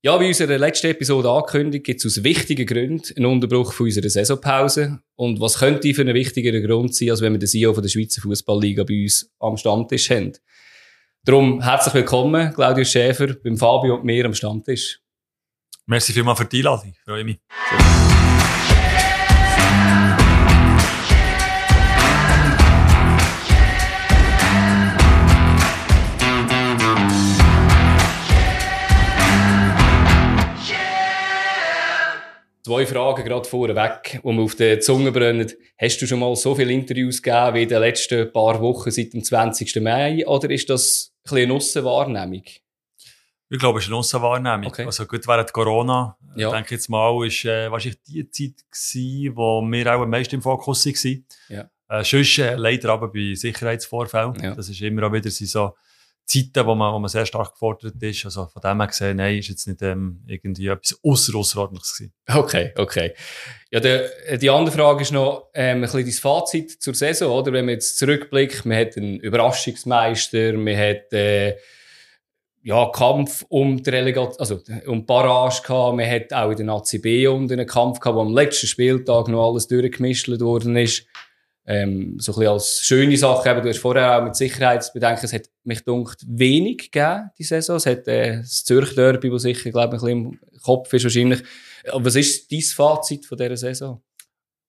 Ja, wie unserer letzten Episode angekündigt, gibt es aus wichtigen Gründen einen Unterbruch von unserer Saisonpause. Und was könnte für einen wichtigeren Grund sein, als wenn wir den CEO von der Schweizer Fußballliga bei uns am Stammtisch haben? Darum herzlich willkommen, Claudius Schäfer, beim Fabio und mir am Stammtisch. Merci vielmals für die Einladung, freue mich. Zwei Fragen gerade vorweg, die mir auf der Zunge brennen. Hast du schon mal so viele Interviews gegeben wie in den letzten paar Wochen seit dem 20. Mai? Oder ist das ein bisschen eine Aussenwahrnehmung? Ich glaube, es ist eine Aussenwahrnehmung. Okay. Also gut, während Corona, ja. denke ich jetzt mal, ist äh, wahrscheinlich die Zeit gewesen, wo wir auch am meisten im Fokus waren. Ja. Äh, sonst äh, leider aber bei Sicherheitsvorfällen. Ja. Das ist immer auch wieder so Zeiten, wo man, wo man sehr stark gefordert ist. Also von dem her gesehen, nein, ist jetzt nicht ähm, irgendwie etwas ausser außerordentliches gewesen. Okay, okay. Ja, der, die andere Frage ist noch ähm, ein bisschen dein Fazit zur Saison, oder? Wenn man jetzt zurückblickt, man hat einen Überraschungsmeister, man hat äh, ja, Kampf um die Relegation, also um Barrage gehabt, man hat auch in der ACB um den Kampf gehabt, wo am letzten Spieltag noch alles durchgemischt worden ist ähm, so ein bisschen als schöne Sache, eben, du hast vorher auch mit Sicherheitsbedenken, es hat mich dunkt wenig gegeben, die Saison. Es hat äh, das Zürich Derby, das sicher, glaube ich, ein bisschen im Kopf ist wahrscheinlich. Aber was ist dein Fazit von dieser Saison?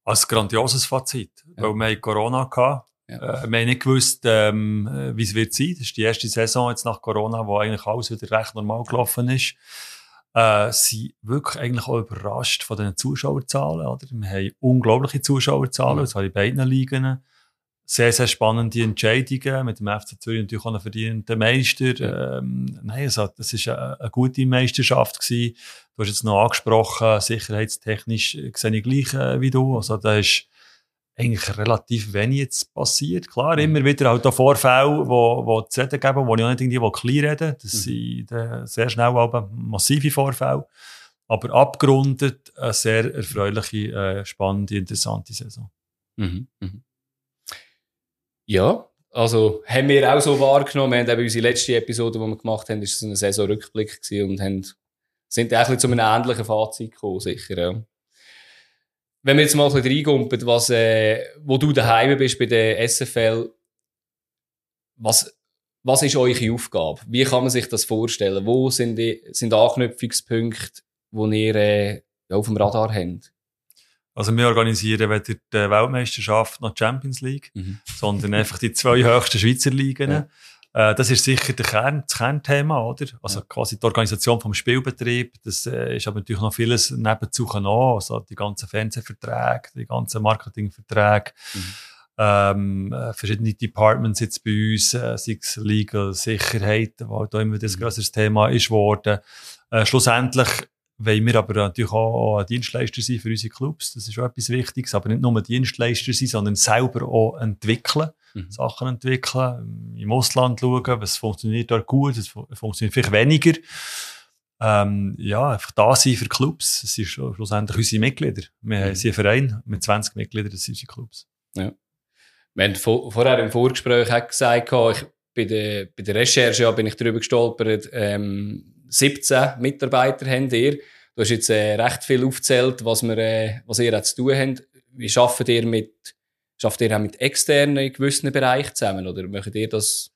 Als grandioses Fazit, ja. weil wir hatten Corona hatten. Ja. Äh, wir haben nicht gewusst, ähm, wie es wird sein. Das ist die erste Saison jetzt nach Corona, wo eigentlich alles wieder recht normal gelaufen ist äh, sind wirklich eigentlich auch überrascht von den Zuschauerzahlen. Oder? Wir haben unglaubliche Zuschauerzahlen, mhm. das in beiden Ligen. Sehr, sehr spannende Entscheidungen mit dem FC Zürich natürlich auch einen verdienten Meister. Ähm, nein, also, das ist eine, eine, gute Meisterschaft gewesen. Du hast jetzt noch angesprochen, sicherheitstechnisch sehe ich gleich äh, wie du. Also, da ist eigentlich relativ wenig jetzt passiert. Klar, mhm. immer wieder halt auch Vorfälle, wo, wo zu reden geben, wo ich auch nicht irgendwie klein reden Das mhm. sind sehr schnell aber massive Vorfälle. Aber abgerundet eine sehr erfreuliche, äh, spannende, interessante Saison. Mhm. Mhm. Ja, also haben wir auch so wahrgenommen. Wir haben eben unsere letzte Episode, die wir gemacht haben, ist so ein Saisonrückblick gewesen und haben, sind auch zu einem ähnlichen Fazit gekommen, sicher. Ja wenn wir jetzt mal ein bisschen reingumpen, was, äh, wo du daheim bist bei der SFL, was, was ist eure Aufgabe? Wie kann man sich das vorstellen? Wo sind, die, sind Anknüpfungspunkte, wo ihr äh, auf dem Radar habt? Also wir organisieren weder die Weltmeisterschaft noch die Champions League, mhm. sondern einfach die zwei höchsten Schweizer Ligen. Ja. Äh, das ist sicher der Kern, das Kernthema, oder? Also ja. quasi die Organisation vom Spielbetrieb. Das äh, ist aber natürlich noch vieles nebenzu noch. Also die ganzen Fernsehverträge, die ganzen Marketingverträge. Mhm. Ähm, äh, verschiedene Departments jetzt bei uns, äh, sei es Legal, Sicherheit, wo da immer das mhm. größeres Thema ist worden. Äh, schlussendlich wollen wir aber natürlich auch Dienstleister sein für unsere Clubs. Das ist auch etwas Wichtiges. Aber nicht nur Dienstleister sein, sondern selber auch entwickeln. Mhm. Sachen entwickeln, im Ausland schauen, was funktioniert dort gut, was funktioniert vielleicht weniger. Ähm, ja, einfach da sein für Clubs. Das sind schlussendlich unsere Mitglieder. Wir mhm. sind ein Verein mit 20 Mitgliedern, das sind unsere Clubs. Ja. Wir haben vor, vorher im Vorgespräch auch gesagt, ich, bei, der, bei der Recherche ja, bin ich darüber gestolpert, ähm, 17 Mitarbeiter habt ihr. Du hast jetzt äh, recht viel aufgezählt, was, wir, äh, was ihr zu tun habt. Wie arbeitet ihr mit Schafft ihr auch mit externen in gewissen Bereichen zusammen oder möchtet ihr das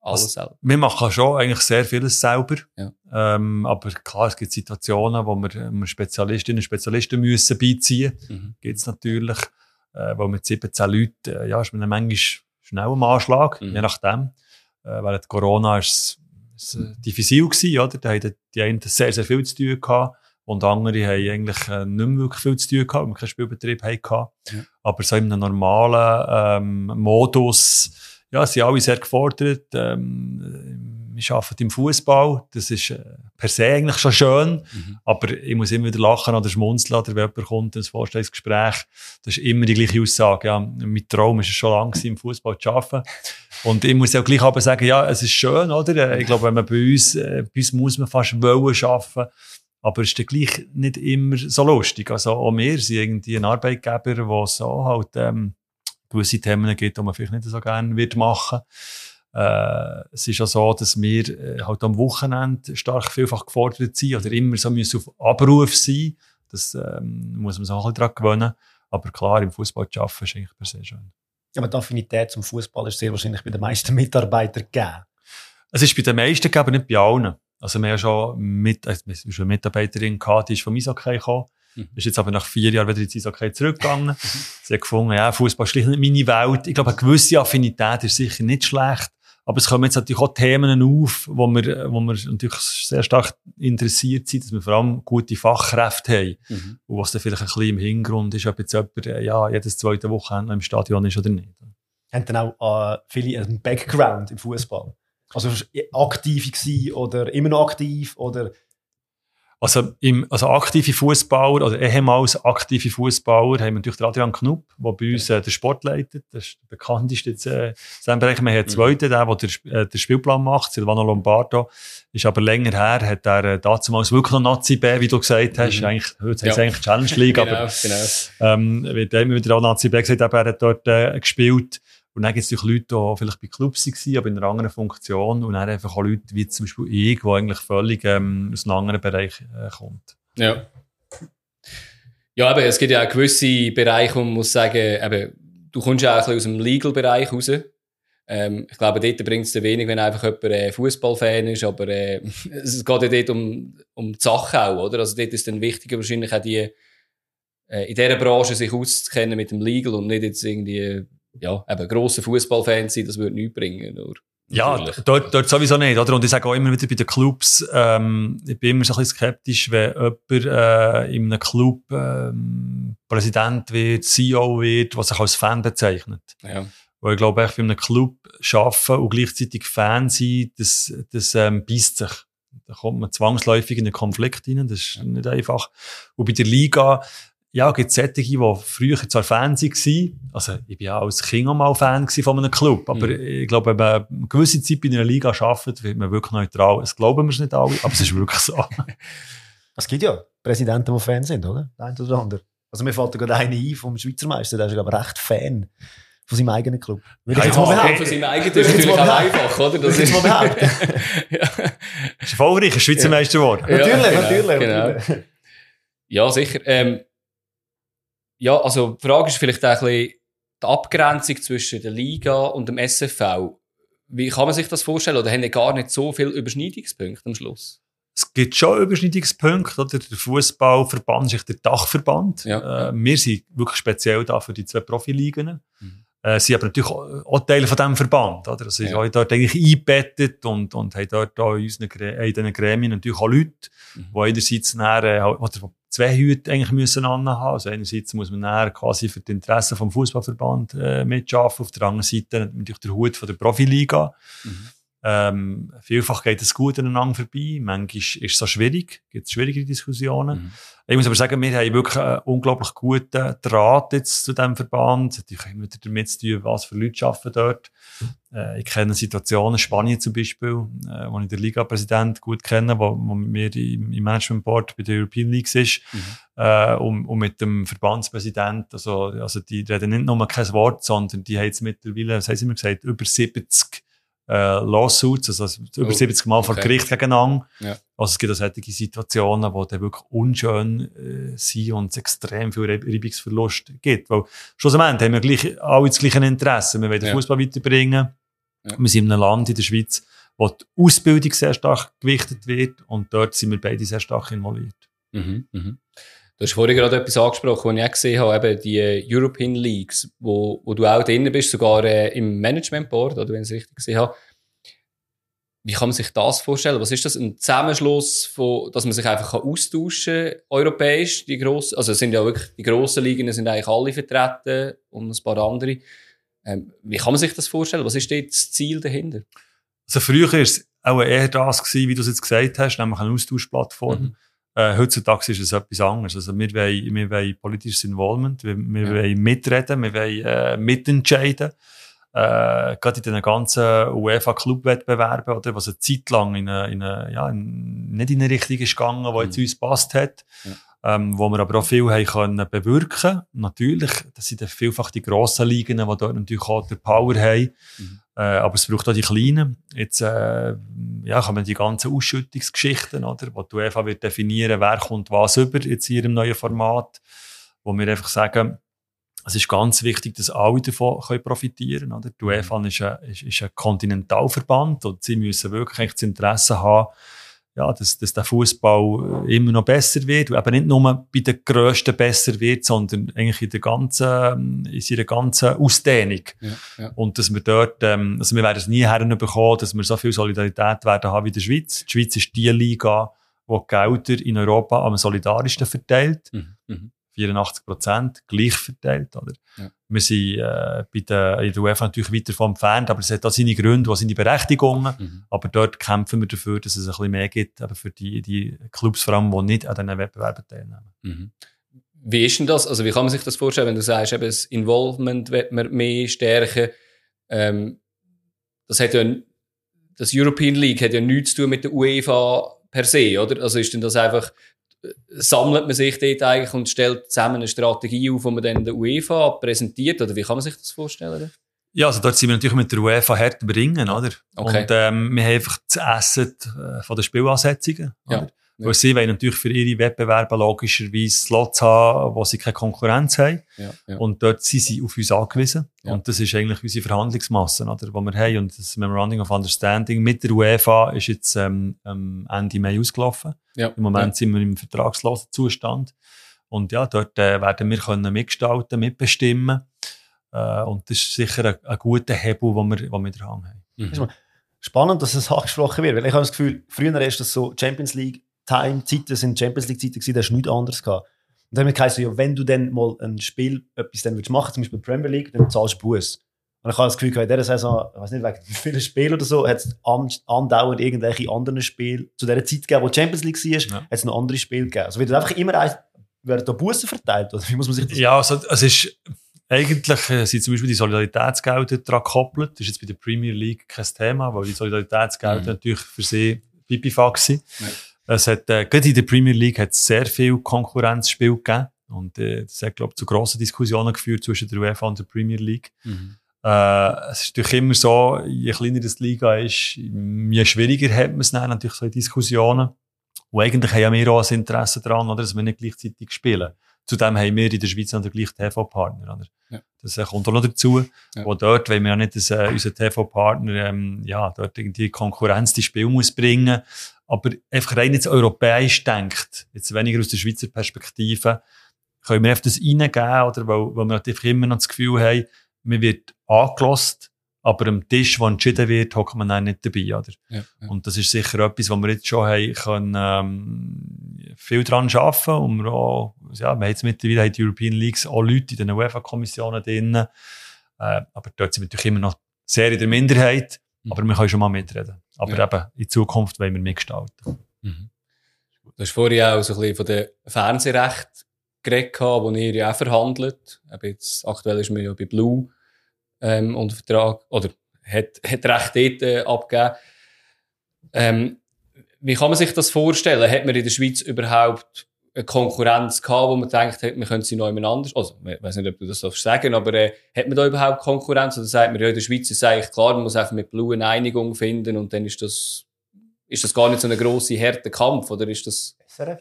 alles also, selber? Wir machen schon eigentlich sehr vieles selber. Ja. Ähm, aber klar, es gibt Situationen, wo wir, Spezialistinnen und Spezialisten müssen beiziehen müssen. Mhm. Gibt es natürlich. Äh, wo mit 17 Leuten, äh, ja, ist man manchmal schnell am Anschlag, mhm. je nachdem. Äh, während Corona war es äh, diffizil gewesen, oder? Da hatten die einen sehr, sehr viel zu tun gehabt. Und andere haben eigentlich äh, nicht mehr wirklich viel zu tun gehabt, weil wir keinen Spielbetrieb hatten. Ja. Aber so in einem normalen ähm, Modus, ja, sind alle sehr gefordert. Ähm, wir arbeiten im Fußball. Das ist äh, per se eigentlich schon schön. Mhm. Aber ich muss immer wieder lachen oder schmunzeln, oder wenn jemand kommt ins Vorstellungsgespräch. Das ist immer die gleiche Aussage. Ja, mein Traum ist es schon lange im Fußball zu arbeiten. Und ich muss auch gleich aber sagen, ja, es ist schön, oder? Ich glaube, wenn man bei uns, äh, bei uns muss man fast wollen arbeiten. Aber es ist dann gleich nicht immer so lustig. Also auch wir sind irgendwie ein Arbeitgeber, der so halt ähm, gewisse Themen gibt, die man vielleicht nicht so gerne wird machen Äh, es ist auch so, dass wir äh, halt am Wochenende stark vielfach gefordert sind oder immer so müssen auf Abruf sein. Das ähm, muss man sich auch ein bisschen daran gewöhnen. Aber klar, im Fußball zu arbeiten ist eigentlich per se schön. Aber die Affinität zum Fußball ist sehr wahrscheinlich bei den meisten Mitarbeitern gegeben. Es ist bei den meisten gegeben, aber nicht bei allen. Also wir haben schon mit, also wir haben eine Mitarbeiterin gehabt, die ist vom Eishockey gekommen. Mhm. Ist jetzt aber nach vier Jahren wieder ins Eishockey zurückgegangen. Sie hat gefunden, ja, Fußball ist nicht meine Welt. Ich glaube, eine gewisse Affinität ist sicher nicht schlecht. Aber es kommen jetzt natürlich auch Themen auf, wo wir, wo wir natürlich sehr stark interessiert sind, dass wir vor allem gute Fachkräfte haben. Mhm. Und was dann vielleicht ein bisschen im Hintergrund ist, ob jetzt jemand, äh, ja, jedes zweite Wochenende im Stadion ist oder nicht. Haben dann auch äh, viele einen Background im Fußball? Also aktiv gewesen oder immer noch aktiv oder also, im, also aktive Fußballer, also ehemals aktive Fußballer, haben wir natürlich den Adrian Knupp, der bei uns äh, den Sport leitet. Das ist der bekannteste jetzt, äh, in diesem Bereich. Wir haben einen mhm. zweiten, der, der den, äh, den Spielplan macht, Silvano Lombardo. Ist aber länger her, hat er äh, damals wirklich noch Nazi B, wie du gesagt hast. Mhm. Eigentlich, heute ja. heißt es eigentlich Challenge League, genau, aber genau. Ähm, wird immer wieder auch Nazi B gesagt, aber er hat dort äh, gespielt. Und dann gibt es Leute, die vielleicht bei Clubs waren, aber in einer anderen Funktion. Und dann einfach auch Leute wie zum Beispiel ich, die eigentlich völlig ähm, aus einem anderen Bereich äh, kommt. Ja. Ja, aber es gibt ja auch gewisse Bereiche, wo man muss sagen, eben, du kommst ja auch ein bisschen aus dem Legal-Bereich raus. Ähm, ich glaube, dort bringt es dir wenig, wenn einfach jemand äh, Fußballfan ist, aber äh, es geht ja dort um, um die Sache auch, oder? Also dort ist dann wichtiger wahrscheinlich auch die, äh, in dieser Branche sich auszukennen mit dem Legal und nicht jetzt irgendwie ja, eben grosser Fußballfan sein, das würde nichts bringen. Nur, ja, dort, dort sowieso nicht, oder? Und ich sage auch immer wieder bei den Clubs, ähm, ich bin immer so ein bisschen skeptisch, wenn jemand äh, in einem Club ähm, Präsident wird, CEO wird, was sich als Fan bezeichnet. Ja. Weil ich glaube, echt bei einem Club arbeiten und gleichzeitig Fan sein, das, das ähm, beißt sich. Da kommt man zwangsläufig in einen Konflikt rein, das ist ja. nicht einfach. Und bei der Liga, ja, gibt es solche, die früher zwar Fan waren, also ich bin ja als Kind auch mal Fan von einem Club, aber mhm. ich glaube, wenn man eine gewisse Zeit in einer Liga arbeitet, wird man wirklich neutral. Das glauben wir es nicht alle, aber es ist wirklich so. es gibt ja Präsidenten, die Fan sind, oder? Der eine oder andere. Also mir fällt gerade einer ein vom Schweizer Meister, der ist aber recht Fan von seinem eigenen Club. Würde ich jetzt mal behaupten. Von seinem eigenen ist natürlich auch einfach, oder? Das ist mal behaupten. ja. Ist erfolgreich, ein Schweizer Meister geworden. Ja, natürlich, genau, natürlich, genau. natürlich. Ja, sicher. Ähm, ja, also die Frage ist vielleicht auch ein bisschen die Abgrenzung zwischen der Liga und dem SFV. Wie kann man sich das vorstellen? Oder haben die gar nicht so viele Überschneidungspunkte am Schluss? Es gibt schon Überschneidungspunkte. Oder? Der Fußballverband ist der Dachverband. Ja. Äh, wir sind wirklich speziell da für die zwei Profiligen. Mhm. Äh, sie haben natürlich auch Teile von diesem Verband. Oder? Also, ja. sind dort eigentlich eingebettet und, und haben dort auch in, unseren, in diesen Gremien natürlich auch Leute, mhm. die einerseits näher, äh, oder zwei Hüte eigentlich müssen anhaben. Also einerseits muss man näher quasi für die Interessen vom Fußballverband äh, mitschaffen, auf der anderen Seite natürlich der Hut von der Profiliga. Mhm. Ähm, vielfach geht es gut aneinander vorbei, manchmal ist es so schwierig, gibt es schwierige Diskussionen. Mhm. Ich muss aber sagen, wir haben wirklich einen unglaublich guten Draht jetzt zu diesem Verband. Natürlich haben wir damit zu tun, was für Leute arbeiten dort. Äh, ich kenne Situationen, Spanien zum Beispiel, äh, wo ich den Liga-Präsident gut kenne, wo, wo mit mir im, im Management Board bei der European League ist, mhm. äh, und, und mit dem Verbandspräsident, also, also die reden nicht nur kein Wort, sondern die haben jetzt mittlerweile, was haben sie mir gesagt, über 70 äh, Lawsuits, also, über oh, 70 Mal okay. vor Gericht gegeneinander. Ja. Also es gibt auch solche Situationen, wo dann wirklich unschön äh, sind und es extrem viel Reibungsverlust gibt. Weil schlussendlich haben wir gleich, alle das gleiche Interesse. Wir wollen den ja. Fußball weiterbringen. Ja. Wir sind in einem Land in der Schweiz, wo die Ausbildung sehr stark gewichtet wird und dort sind wir beide sehr stark involviert. Mhm, mhm. Du hast vorhin gerade etwas angesprochen, was ich auch gesehen habe, eben die äh, European Leagues, wo, wo du auch drin bist, sogar äh, im Management Board, oder wenn ich es richtig gesehen habe. Wie kann man sich das vorstellen? Was ist das? Ein Zusammenschluss von, dass man sich einfach austauschen kann, europäisch, die grossen, also es sind ja wirklich, die grossen Ligen sind eigentlich alle vertreten und ein paar andere. Ähm, wie kann man sich das vorstellen? Was ist dort das Ziel dahinter? Also früher war es auch eher das gewesen, wie du es jetzt gesagt hast, nämlich eine Austauschplattform. Mhm. Äh, heutzutage ist es etwas anderes. Also wir wollen, wir wollen politisches Involvement, wir, wir ja. wollen mitreden, wir wollen äh, mitentscheiden. Äh, gerade in den ganzen UEFA-Clubwettbewerben, oder, was eine Zeit lang in eine, in eine, ja, in, nicht in eine Richtung ist gegangen, die jetzt mhm. uns passt hat. Ja. Ähm, wo wir aber auch viel haben können bewirken. Natürlich, das sind dann vielfach die grossen Ligen, die dort natürlich auch die Power haben. Mhm. Äh, aber es braucht auch die Kleinen. Jetzt äh, ja, kommen die ganzen Ausschüttungsgeschichten, oder, wo die UEFA wird definieren, wer kommt was über jetzt hier im neuen Format, wo wir einfach sagen, es ist ganz wichtig, dass alle davon können profitieren können. Die UEFA ist ein, ist, ist ein Kontinentalverband und sie müssen wirklich das Interesse haben, ja, dass, dass der Fußball immer noch besser wird, und eben nicht nur bei den Größten besser wird, sondern eigentlich in der ganzen, in seiner ganzen Ausdehnung. Ja, ja. Und dass wir dort, ähm, also wir werden es nie herbekommen, dass wir so viel Solidarität werden haben wie in der Schweiz. Die Schweiz ist die Liga, die Gelder in Europa am solidarischsten verteilt. Mhm. Mhm. 84 Prozent gleich verteilt. Oder? Ja. Wir sind äh, bei der, in der UEFA natürlich weiter vom entfernt, aber es hat auch seine Gründe, was seine Berechtigungen. Mhm. Aber dort kämpfen wir dafür, dass es ein bisschen mehr gibt, aber für die, die Clubs vor allem, die nicht an diesen Wettbewerben teilnehmen. Mhm. Wie ist denn das? Also wie kann man sich das vorstellen, wenn du sagst, eben das Involvement wird man mehr stärken? Ähm, das hat ja, das European League hat ja nichts zu tun mit der UEFA per se, oder? Also ist denn das einfach sammelt man sich dort eigentlich und stellt zusammen eine Strategie auf, die man dann der UEFA präsentiert? Oder wie kann man sich das vorstellen? Ja, also dort sind wir natürlich mit der UEFA hart bringen, oder? Okay. Und ähm, wir haben einfach das Asset äh, von den Spielansetzungen, ja. oder? Ja. Weil sie wollen natürlich für ihre Wettbewerbe logischerweise Slots haben, wo sie keine Konkurrenz haben. Ja, ja. Und dort sind sie auf uns angewiesen. Ja. Und das ist eigentlich unsere Verhandlungsmasse, oder, die wir haben. Und das Memorandum of Understanding mit der UEFA ist jetzt ähm, Ende Mai ausgelaufen. Ja. Im Moment sind wir im vertragslosen Zustand. Und ja, dort äh, werden wir können mitgestalten, mitbestimmen. Äh, und das ist sicher ein, ein guter Hebel, den wir, den wir dran haben. Mhm. Spannend, dass es angesprochen wird, weil ich habe das Gefühl, früher ist das so Champions League Time-Zeiten sind Champions League-Zeiten da hast du nichts anderes gehabt. Und dann haben wir ja, wenn du dann mal ein Spiel, etwas dann willst machen, zum Beispiel Premier League, dann zahlst du Buß. Und ich habe das Gefühl, in dieser Saison, ich weiß nicht, wegen vielen Spielen oder so, hat es andauernd irgendwelche anderen Spiele zu dieser Zeit gegeben, wo Champions League war, ja. hat es noch andere Spiele gegeben. Also wird einfach immer ein, werden da Bussen verteilt? Oder wie muss man sich das Ja, also, es ist, eigentlich äh, sind zum Beispiel die Solidaritätsgelder daran gekoppelt. Das ist jetzt bei der Premier League kein Thema, weil die Solidaritätsgelder mhm. natürlich für sie Pipifax sind. Ja. Es hat, äh, gerade in der Premier League hat es sehr viel Konkurrenzspiel gegeben. Und äh, das hat, glaube ich, zu grossen Diskussionen geführt zwischen der UEFA und der Premier League. Mhm. Äh, es ist natürlich immer so, je kleiner das Liga ist, je schwieriger hat man es dann natürlich so in Diskussionen. Und eigentlich haben ja wir auch ein Interesse daran, oder, dass wir nicht gleichzeitig spielen. Zudem haben wir in der Schweiz noch den gleichen TV-Partner. Ja. Das äh, kommt auch noch dazu. Ja. Und dort wollen wir ja nicht, dass äh, unser TV-Partner ähm, ja, dort irgendwie Konkurrenz ins Spiel muss bringen aber einfach rein jetzt europäisch denkt, jetzt weniger aus der Schweizer Perspektive, können wir einfach das reingeben, oder? Weil, weil wir natürlich immer noch das Gefühl haben, man wird angelost, aber am Tisch, wo entschieden wird, hockt man dann nicht dabei, oder? Ja, ja. Und das ist sicher etwas, wo wir jetzt schon haben, können, ähm, viel dran arbeiten und wir auch, ja, wir haben jetzt mittlerweile die European Leagues auch Leute in den UEFA-Kommissionen drin, äh, aber dort sind wir natürlich immer noch sehr in der Minderheit, mhm. aber wir können schon mal mitreden. Aber ja. eben, in Zukunft wollen wir mitgestalten. Mhm. Du hast vorhin auch so ein bisschen von dem Fernsehrecht geredet, wo ihr ja auch verhandelt. Aber jetzt, aktuell ist man ja bei Blue ähm, unter Vertrag, oder hat, hat Recht dort äh, abgegeben. Ähm, wie kann man sich das vorstellen? Hat man in der Schweiz überhaupt eine Konkurrenz gehabt, wo man denkt, wir können sie noch jemand anders, also, ich weiß nicht, ob du das darfst sagen, aber äh, hat man da überhaupt Konkurrenz? Oder sagt man, ja, in der Schweiz ist es eigentlich klar, man muss einfach mit Blue eine Einigung finden und dann ist das, ist das gar nicht so ein grosser, harter Kampf, oder ist das... SRF?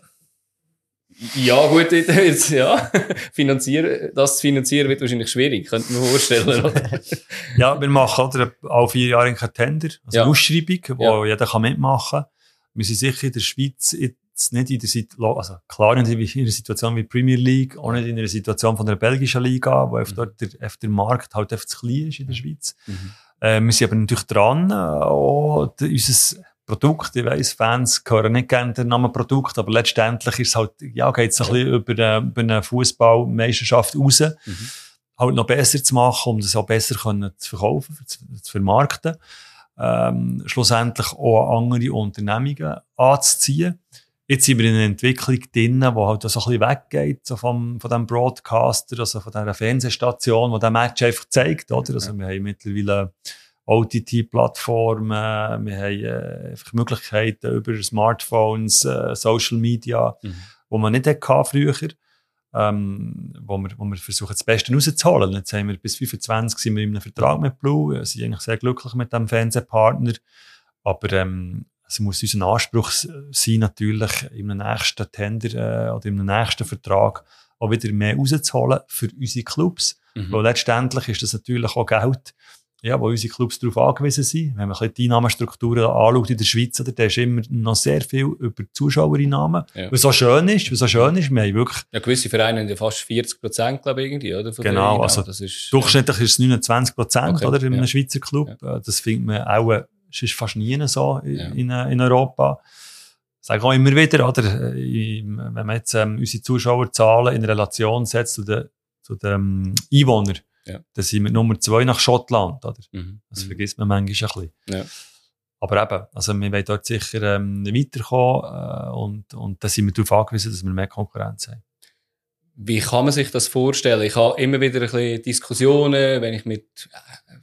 Ja, gut, jetzt, ja. Finanzieren, das zu finanzieren wird wahrscheinlich schwierig, könnte man vorstellen, oder? ja, wir machen oder, alle vier Jahre einen Tender, also ja. eine Ausschreibung, wo ja. jeder kann mitmachen kann. Wir sind sicher in der Schweiz jetzt nicht in der Situation, also klar in einer Situation wie Premier League, auch nicht in einer Situation von der belgischen Liga, wo mhm. dort der, der Markt halt einfach zu klein ist in der mhm. Schweiz. Mhm. Äh, wir sind aber natürlich dran, auch unser Produkt, ich weiss, Fans hören nicht gerne den Namen Produkt, aber letztendlich ist es halt, ja, geht es ein bisschen über, äh, über eine Fußballmeisterschaft raus, mhm. halt noch besser zu machen, um das auch besser können zu verkaufen, zu, zu vermarkten. Ähm, schlussendlich auch andere Unternehmungen anzuziehen. Jetzt sind wir in einer Entwicklung drin, die halt so ein bisschen weggeht so vom, von dem Broadcaster, also von dieser Fernsehstation, die der Match einfach zeigt, oder? Also wir haben mittlerweile OTT-Plattformen, wir haben äh, Möglichkeiten über Smartphones, äh, Social Media, mhm. wo man nicht hatte früher. ähm, wo, wir, wo wir versuchen, das Beste rauszuholen. Jetzt haben wir bis 25 sind wir in einem Vertrag mit Blue, wir sind eigentlich sehr glücklich mit dem Fernsehpartner, aber ähm, es muss unser Anspruch sein, natürlich im nächsten Tender äh, oder im nächsten Vertrag auch wieder mehr rauszuholen für unsere Clubs. Mhm. Weil letztendlich ist das natürlich auch Geld, ja, wo unsere Clubs darauf angewiesen sind. Wenn man ein die Einnahmenstrukturen anschaut in der Schweiz, oder, da ist immer noch sehr viel über Zuschauereinnahmen. Ja. Was so schön ist, was so schön ist, wir haben wirklich... Ja, gewisse Vereine haben ja fast 40 Prozent, glaube ich, irgendwie, oder? genau, also ist, durchschnittlich ja. ist es 29 Prozent, okay, oder, in einem Schweizer Club. Ja. Das findet man auch, es ist fast nie so in, in, in Europa. Ich sage auch immer wieder, oder, wenn man jetzt ähm, unsere Zuschauerzahlen in Relation setzt zu den, zu den Einwohnern, ja. Dann sind wir Nummer zwei nach Schottland. Oder? Mhm. Das mhm. vergisst man manchmal ein bisschen. Ja. Aber eben, also wir wollen dort sicher ähm, weiterkommen äh, und, und da sind wir darauf angewiesen, dass wir mehr Konkurrenz haben. Wie kann man sich das vorstellen? Ich habe immer wieder ein bisschen Diskussionen, wenn ich mit äh,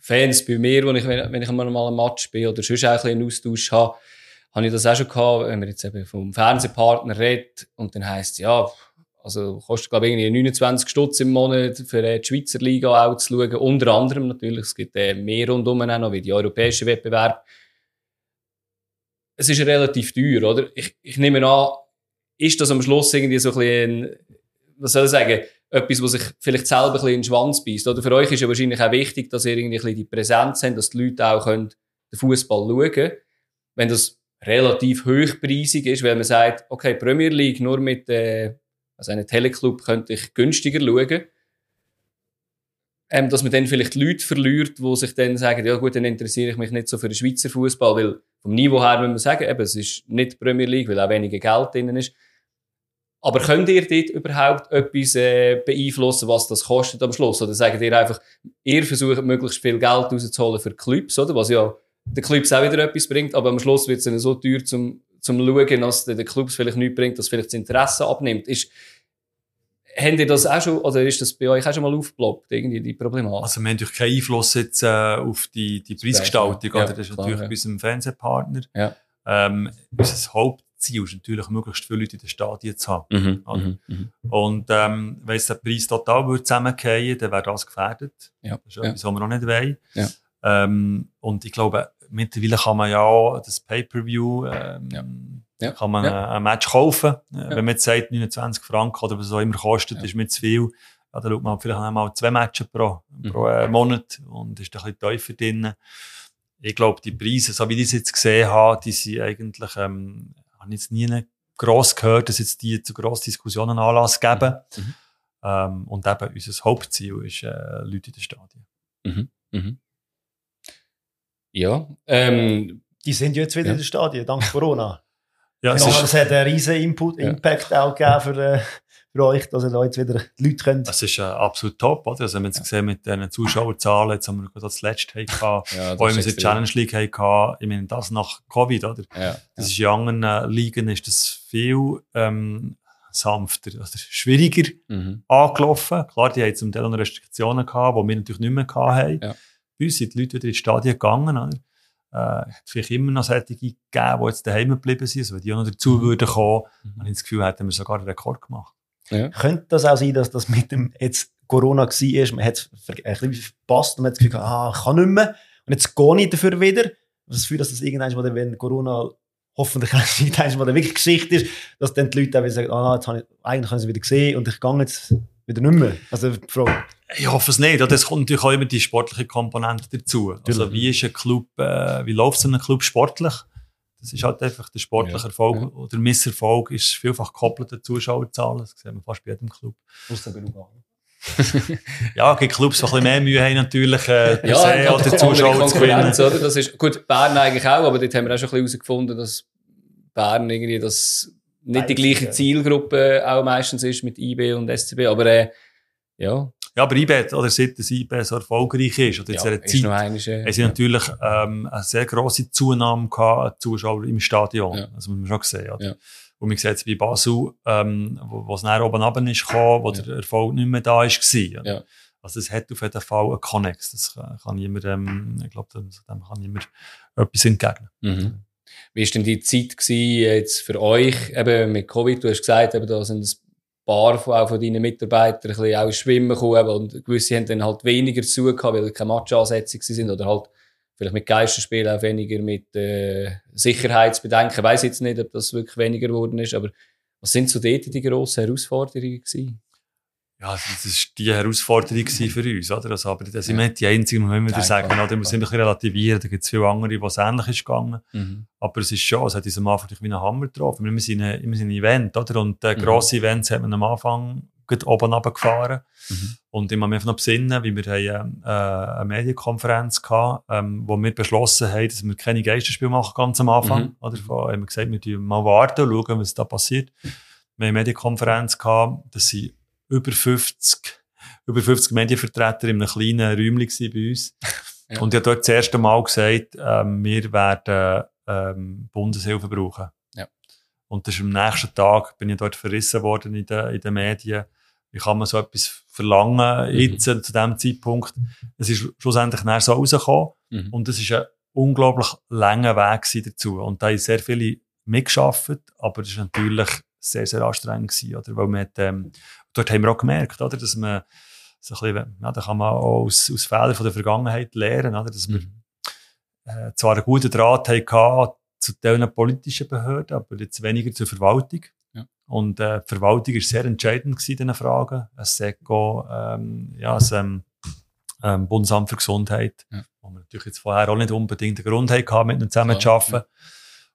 Fans bei mir, wenn ich, wenn ich mal ein Match bin oder sonst auch einen Austausch habe, habe ich das auch schon gehabt, wenn man jetzt eben vom Fernsehpartner redet und dann heisst es, ja, also kostet, glaube ich, irgendwie 29 Stutz im Monat für die Schweizer Liga auch zu schauen. Unter anderem natürlich. Es gibt äh, mehr rundum auch noch, wie die europäischen Wettbewerbe. Es ist relativ teuer, oder? Ich, ich nehme an, ist das am Schluss irgendwie so ein bisschen, was soll ich sagen, etwas, was sich vielleicht selber ein bisschen in den Schwanz beißt. Oder für euch ist ja wahrscheinlich auch wichtig, dass ihr irgendwie ein bisschen die Präsenz habt, dass die Leute auch können den Fußball schauen können. Wenn das relativ hochpreisig ist, weil man sagt, okay, Premier League nur mit, äh, also einen Teleclub könnte ich günstiger schauen. Ähm, dass man dann vielleicht Leute verliert, die sich dann sagen, ja gut, dann interessiere ich mich nicht so für den Schweizer Fußball, weil vom Niveau her muss man sagen, eben, es ist nicht Premier League, weil auch weniger Geld drin ist. Aber könnt ihr dort überhaupt etwas äh, beeinflussen, was das kostet am Schluss? Oder sagt ihr einfach, ihr versucht möglichst viel Geld rauszuholen für Clubs, oder? Was ja den Clubs auch wieder etwas bringt, aber am Schluss wird es dann so teuer, zum zum Schauen, dass den Clubs vielleicht nichts bringt, dass vielleicht das Interesse abnimmt. Ist, Habt ihr das auch schon, oder ist das bei euch auch schon mal aufgeploppt, irgendwie die Problematik? Also wir haben natürlich keinen Einfluss jetzt äh, auf die, die Preisgestaltung, ja, Das ist klar, natürlich ja. bei unserem Fernsehpartner. Ja. Ähm, unser Hauptziel ist natürlich, möglichst viele Leute in den Stadien zu haben. Mhm, mhm, mhm. Und ähm, wenn der Preis total würde zusammenfallen dann wäre das gefährdet. Ja. Das ist etwas, ja. was wir noch nicht wollen. Ja. Ähm, und ich glaube, mittlerweile kann man ja das Pay-Per-View, ähm, ja. Kann man ein Match kaufen. Wenn man jetzt sagt, 29 Franken oder was auch immer kostet, ist mir zu viel. Ja, dann schaut man vielleicht einmal zwei Matches pro, mhm. pro äh, Monat und ist ein bisschen tiefer drin. Ich glaube, die Preise, so wie ich es jetzt gesehen habe, die sind eigentlich, ähm, habe jetzt nie gross gehört, dass jetzt die zu grossen Diskussionen Anlass geben. Mhm. Ähm, und eben unser Hauptziel ist äh, Leute in den Stadien. Mhm. Mhm. Ja. Ähm, die sind jetzt wieder ja. in den Stadien, dank Corona. ja, es, ist, es hat einen riesen Input, ja. Impact auch gegeben für, äh, für euch, dass ihr da jetzt wieder die Leute könnt. Das ist äh, absolut top, oder? Also, wir haben jetzt gesehen mit den Zuschauerzahlen, jetzt haben wir gerade das letzte gehabt, ja, wo wir die Challenge League hatten, ich meine, das nach Covid, oder? Ja, das ist in anderen äh, Ligen ist das viel, ähm, sanfter, also schwieriger mhm. angelaufen. Klar, die haben zum Teil Restriktionen gehabt, die wir natürlich nicht mehr hatten. Ja bei uns sind die Leute wieder ins Stadion gegangen. Oder? Äh, hat vielleicht immer noch solche gegeben, die jetzt daheim geblieben sind. Also wenn die auch noch dazu mhm. würden kommen, mhm. habe ich das Gefühl, hätten wir sogar einen Rekord gemacht. Ja. Könnte das auch sein, dass das mit dem jetzt Corona war, man hat es ein bisschen verpasst und man hat das Gefühl, ah, ich kann nicht mehr und jetzt gehe ich dafür wieder. Das Gefühl, dass das irgendwann mal, wenn Corona hoffentlich irgendwann mal wirklich Geschichte ist, dass dann die Leute auch wieder sagen, ah, jetzt habe ich, eigentlich habe ich es wieder gesehen und ich gehe jetzt wieder nicht mehr. Also Frage. Ich hoffe es nicht. Es kommt natürlich auch immer die sportliche Komponente dazu. Also wie ist ein Club, äh, wie läuft so ein Club sportlich? Das ist halt einfach der sportliche ja. Erfolg ja. oder Misserfolg ist vielfach gekoppelt an Zuschauerzahlen. Das sehen wir fast bei jedem Club. Außer bei Lugano. ja, gibt Clubs, die ein bisschen mehr Mühe haben, natürlich, äh, per ja, se oder Zuschauer zu gewinnen. Oder? Das ist, gut, Bern eigentlich auch, aber dort haben wir auch schon ein bisschen herausgefunden, dass Bern irgendwie das nicht die gleiche Zielgruppe auch meistens ist mit IB und SCB, aber äh, ja. Ja, aber IB, oder seit das IB so erfolgreich ist, oder in ja, dieser Zeit, äh, es ja. natürlich ähm, eine sehr grosse Zunahme gehabt an Zuschauern im Stadion. Ja. Das muss man schon sehen. Oder? Ja. Und man sieht es bei Basel, ähm, wo, es näher oben runter ist gekommen, wo ja. der Erfolg nicht mehr da ist, war. Ja. Also es hat auf jeden Fall einen Connex. Das kann niemand, ähm, ich glaube, dem kann niemand etwas entgegnen. Mhm. Wie war denn die Zeit gewesen jetzt für euch, eben mit Covid? Du hast gesagt, eben, da sind ein paar von, auch von deinen Mitarbeitern ein bisschen auch Schwimmen gekommen und gewisse haben dann halt weniger zu gehabt, weil keine Matchansätze sind oder halt vielleicht mit Geisterspielen auch weniger mit äh, Sicherheitsbedenken. Ich weiss jetzt nicht, ob das wirklich weniger geworden ist, aber was sind so dort die grossen Herausforderungen gewesen? Ja, das war die Herausforderung für uns, oder? Also, aber das sind ja. nicht die einzigen, wir müssen sagen, oder? Wir müssen ein bisschen relativieren, da gibt es viele andere, wo es ähnlich ist gegangen. Mhm. Aber es ist schon, es hat uns am Anfang wie einen Hammer getroffen. Wir sind ein, wir sind ein Event, oder? Und äh, mhm. grosse Events hat man am Anfang gut oben runtergefahren. Mhm. Und ich muss mich einfach noch besinnen, wie wir haben, äh, eine Medienkonferenz hatten, ähm, wo wir beschlossen haben, dass wir keine Geisterspiele machen, ganz am Anfang. Mhm. Oder? Von, haben wir gesagt, wir schauen mal warten und schauen, was da passiert. Wir haben eine Medienkonferenz gehabt, dass sie über 50, über 50 Medienvertreter in einem kleinen Räumchen bei uns. ja. Und ich habe dort das erste Mal gesagt, ähm, wir werden ähm, Bundeshilfe brauchen. Ja. Und das ist am nächsten Tag, bin ich dort verrissen worden in den, in den Medien. Wie kann man so etwas verlangen, mhm. jetzt zu diesem Zeitpunkt? Es ist schlussendlich nachher so rausgekommen. Mhm. Und es ist ein unglaublich langer Weg dazu. Und da haben sehr viele mitgeschafft, aber es ist natürlich sehr, sehr anstrengend gewesen, oder? Weil man hat, ähm, dort haben wir auch gemerkt, oder? Dass man so ein bisschen, ja, da kann man auch aus, aus Fehlern von der Vergangenheit lernen, oder? Dass wir mhm. äh, zwar einen guten Draht hatten zu den politischen Behörden, aber jetzt weniger zur Verwaltung. Ja. Und äh, die Verwaltung war sehr entscheidend in diesen Fragen. Ein SECO, ähm, ja, ein ähm, ähm, Bundesamt für Gesundheit, ja. wo wir natürlich jetzt vorher auch nicht unbedingt einen Grund hatten, mit ihnen zusammen zu arbeiten. Ja.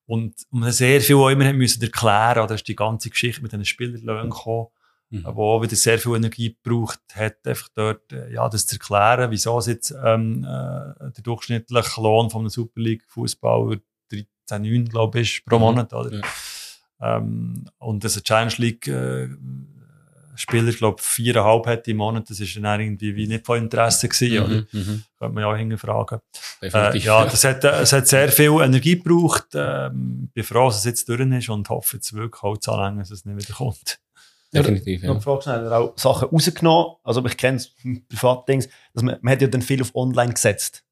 Und, und sehr viel auch immer haben müssen erklären, oder ist die ganze Geschichte mit den Spielerlöhnen gekommen, mhm. wo auch wieder sehr viel Energie gebraucht hat, einfach dort, äh, ja, das zu erklären, wieso es jetzt, ähm, äh, der durchschnittliche Lohn von einem Super League Fußballer 13,9, glaube ich, pro mhm. Monat, oder? Ja. Ähm, und das Challenge League, äh, Spieler, glaube ich, viereinhalb hätte im Monat, das ist dann irgendwie wie nicht von Interesse gewesen, mhm, oder? Mhm. Könnte man ja auch hinterfragen. Äh, ja, das hat, äh, es hat sehr viel Energie gebraucht. Ähm, bin froh, dass es jetzt durch ist und hoffe jetzt wirklich Holz anlängen, dass es nicht wieder kommt. Definitiv, ja. ja. Frage schnell, auch Sachen rausgenommen, also ich kenne es Privatdings, dass man, man hat ja dann viel auf online gesetzt.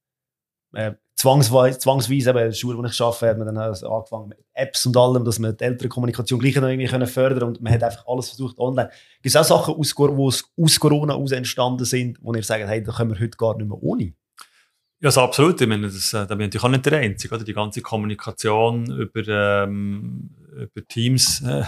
Äh, zwangsweise, zwangsweise eben in der Schule, wo ich arbeite, hat man dann also angefangen mit Apps und allem, dass man die ältere Kommunikation gleich noch irgendwie können fördern und man hat einfach alles versucht online. Gibt es auch Sachen, aus, die aus Corona aus entstanden sind, wo ihr sagt, hey, da können wir heute gar nicht mehr ohne? Ja, also absolut. Ich meine, das, äh, da bin ich natürlich auch nicht der Einzige. Oder? Die ganze Kommunikation über, ähm, über Teams, äh,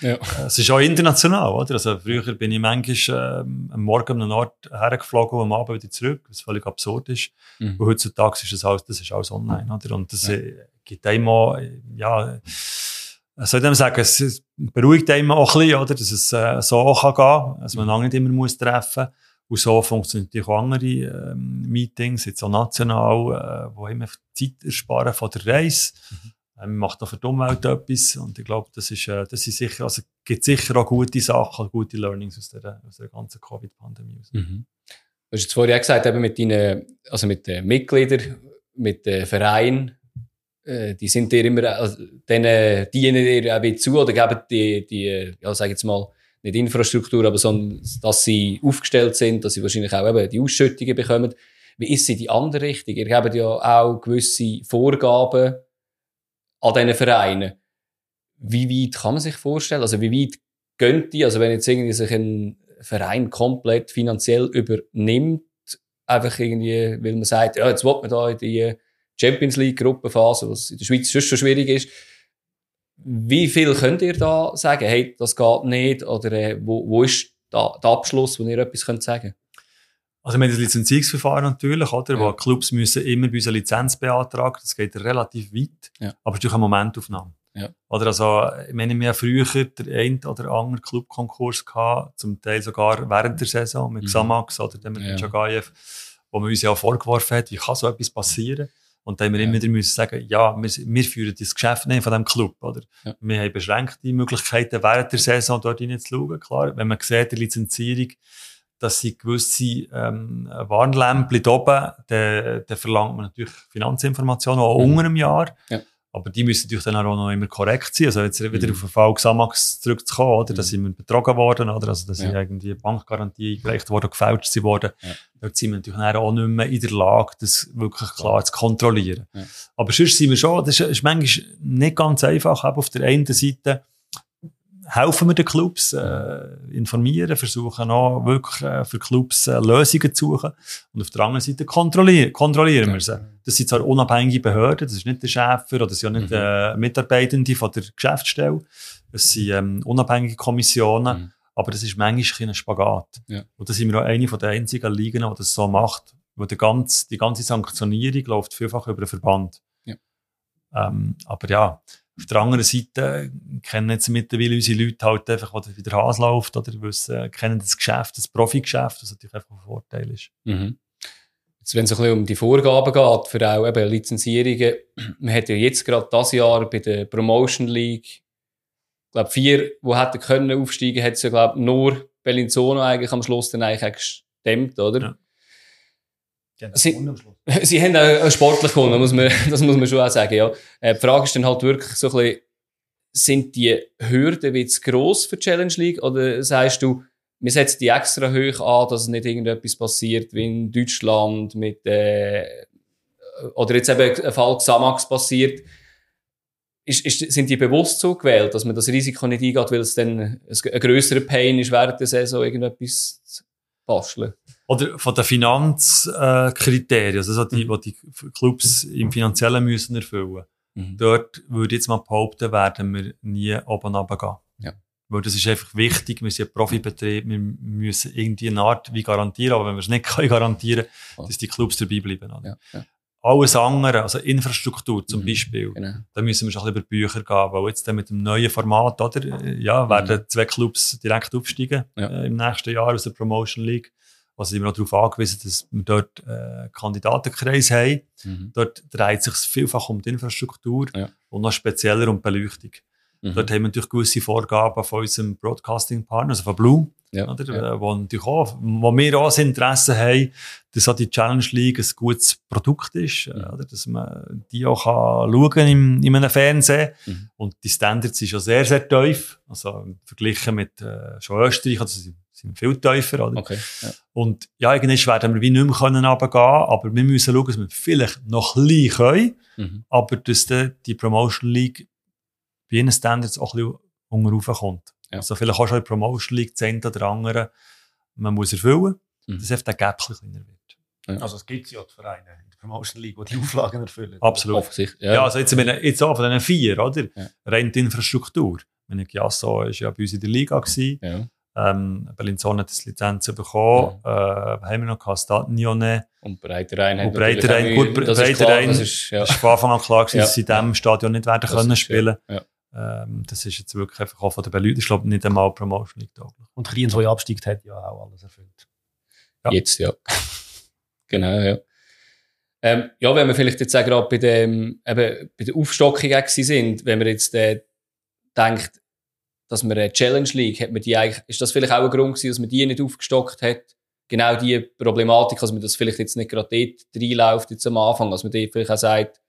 ja. es ist auch international. Oder? Also früher bin ich manchmal ähm, am Morgen an einen Ort hergeflogen und am Abend wieder zurück, was völlig absurd ist. Mhm. Und heutzutage ist das alles, das ist alles online. Oder? Und das ja. äh, gibt einem auch, ja, soll ich sagen, es beruhigt einem auch ein bisschen, oder? dass es äh, so kann gehen dass man lange nicht immer muss treffen muss. Und so funktionieren natürlich auch andere ähm, Meetings, jetzt auch national, äh, wo immer Zeit ersparen von der Reise. Mhm. Ähm, macht auch für die Umwelt etwas. Und ich glaube, das ist, äh, das ist sicher, also gibt sicher auch gute Sachen, gute Learnings aus der, aus der ganzen Covid-Pandemie. Mhm. Du hast jetzt vorhin auch gesagt, eben mit deinen, also mit den Mitgliedern, mit den Vereinen, äh, die sind dir immer, also, denen dienen dir auch zu oder geben die, die, ja, sag jetzt mal, nicht Infrastruktur, aber sondern, dass sie aufgestellt sind, dass sie wahrscheinlich auch eben die Ausschüttungen bekommen. Wie ist sie die andere Richtung? Ihr habt ja auch gewisse Vorgaben an diesen Vereinen. Wie weit kann man sich vorstellen? Also wie weit gönnt die? Also wenn jetzt irgendwie sich ein Verein komplett finanziell übernimmt, einfach irgendwie, weil man sagt, ja, jetzt will man da in die Champions League Gruppenphase, was in der Schweiz schon schwierig ist, wie viel könnt ihr da sagen? Hey, das geht nicht? Oder äh, wo, wo ist da, der Abschluss, wo ihr etwas könnt sagen also wir haben das Lizenzierungsverfahren natürlich, oder? Ja. Wo Clubs müssen immer bei uns eine Lizenz beantragen. Das geht relativ weit. Ja. Aber es ist eine Momentaufnahme. Ja. Oder also, ich meine, wir haben früher den einen oder anderen Clubkonkurs gehabt, zum Teil sogar während der Saison mit mhm. Xamax oder dem mit ja. Chagayev, wo man uns ja vorgeworfen hat, wie kann so etwas passieren? Und dann haben wir ja. immer wieder müssen sagen, ja, wir, wir führen das Geschäft nicht von diesem Club, oder? Ja. Wir haben beschränkte Möglichkeiten, während der Saison dort hineinzuschauen. Klar, wenn man sieht, die Lizenzierung, dass sie gewisse ähm, Warnlämpchen oben, dann, dann verlangt man natürlich Finanzinformationen, auch mhm. unter einem Jahr. Ja. Aber die müssen natürlich dann auch noch immer korrekt sein. Also jetzt wieder mhm. auf den Fall Xamax zurückzukommen, oder? Da mhm. wir betrogen worden, oder? Also da sind ja. irgendwie Bankgarantie eingereicht worden, gefälscht worden. Ja. Dort sind wir natürlich auch nicht mehr in der Lage, das wirklich klar zu kontrollieren. Ja. Aber sonst sind wir schon, das ist, ist manchmal nicht ganz einfach, aber auf der einen Seite helfen wir den Clubs, äh, informieren, versuchen auch wirklich äh, für Clubs äh, Lösungen zu suchen. Und auf der anderen Seite kontrollieren, kontrollieren wir sie. Das sind zwar unabhängige Behörden, das ist nicht der Schäfer oder das sind ja nicht Mhm. äh, Mitarbeitende von der Geschäftsstelle. Es sind ähm, unabhängige Kommissionen, Mhm. aber das ist manchmal ein Spagat. Ja. Und da sind wir auch eine von den einzigen Ligen, die das so macht, wo der ganze, die ganze Sanktionierung läuft vielfach über den Verband. Ja. Ähm, aber ja, auf der anderen Seite kennen jetzt mittlerweile unsere Leute halt einfach, wo wieder Hase läuft, oder wissen, kennen das Geschäft, das Profigeschäft, was natürlich einfach ein Vorteil ist. Mhm. Jetzt, wenn es ein bisschen um die Vorgaben geht, für auch eben Lizenzierungen, man hat ja jetzt gerade das Jahr bei der Promotion League, ich glaube vier, die hätten können aufsteigen, hat es ja glaube nur Bellinzona eigentlich am Schluss dann eigentlich gestemmt, oder? Ja. Sie-. Sie haben auch sportlich gewonnen, das muss man, das muss man schon auch sagen, ja. Äh, die Frage ist dann halt wirklich so ein bisschen, sind die Hürden wie zu gross für die Challenge League oder sagst du, wir setzen die extra hoch an, dass nicht irgendetwas passiert wie in Deutschland mit, äh, oder jetzt eben ein Fall Xamax passiert. Ist, ist, sind die bewusst so gewählt, dass man das Risiko nicht eingeht, weil es dann ein, ein grösserer Pain ist, während der Saison irgendetwas zu basteln? Oder von den Finanzkriterien, also so die, Mhm. wo die Clubs im Finanziellen müssen erfüllen. Mhm. Dort würde ich jetzt mal behaupten, werden wir nie oben runtergehen. Ja. Weil das ist einfach wichtig. Wir sind ein Profibetrieb. Wir müssen irgendwie eine Art wie garantieren. Aber wenn wir es nicht können garantieren Ja. dass die Clubs dabei bleiben. Ja, ja, Alles andere, also Infrastruktur zum Mhm. Beispiel, genau. da müssen wir schon ein bisschen über Bücher gehen. Weil jetzt dann mit dem neuen Format, oder? äh, Ja, werden zwei Clubs direkt aufsteigen Mhm. Ja. äh, im nächsten Jahr aus der Promotion League. Also sind wir auch darauf angewiesen, dass wir dort äh, Kandidatenkreis haben. Mhm. Dort dreht sich vielfach um die Infrastruktur Ja. und noch spezieller um die Beleuchtung. Mhm. Dort haben wir natürlich gewisse Vorgaben von unserem Broadcasting-Partner, also von Blue, Ja, oder? ja. Äh, Wo, natürlich auch, wo wir auch das Interesse haben, dass auch die Challenge League ein gutes Produkt ist, äh, Mhm. oder? dass man die auch kann schauen im, in einem Fernsehen. Mhm. Und die Standards sind schon sehr, sehr tief. Also verglichen mit äh, schon Österreich, also sind viel tiefer. Oder? Okay. Ja. Und ja, irgendwann werden wir wie nicht mehr können runtergehen, aber wir müssen schauen, dass wir vielleicht noch ein bisschen können, Mhm. aber dass dann die Promotion League bei ihren Standards auch ein bisschen unten kommt. Ja. Also vielleicht auch schon in der Promotion League eine oder andere man muss erfüllen, Mhm. dass einfach der Gap kleiner wird. Also es gibt ja die Vereine in der Promotion League, die die Auflagen erfüllen. Absolut. Offensichtlich. Ja, also jetzt, jetzt auch von diesen vier, oder? Ja. Rein die Infrastruktur. Wenn ich Giasso ist ja bei uns in der Liga gewesen. ja. Ähm, Bellinzona hat das Lizenz bekommen. Äh, haben wir noch gehabt? Nyonnais. Und Breiterein Und Breiterein, auch gut, ist Breiterein- das ist, ja. Das war von Anfang an klar, gewesen, Ja. dass sie in diesem Stadion nicht werden Das können ist, spielen. Ja. Ähm, das ist jetzt wirklich einfach auch von der Beleuchtung. Ich glaube, nicht einmal Promotion League tauglich. Und Kriens, der ja absteigt, hat ja auch alles erfüllt. Ja. Jetzt, ja. genau, ja. Ähm, ja, wenn wir vielleicht jetzt auch gerade bei, dem, eben, bei der Aufstockung sind, wenn man jetzt äh, denkt, dass man eine Challenge League, hat man die eigentlich, ist das vielleicht auch ein Grund gewesen, dass man die nicht aufgestockt hat? Genau die Problematik, dass man das vielleicht jetzt nicht gerade dort reinläuft, jetzt am Anfang, dass man dort vielleicht auch sagt,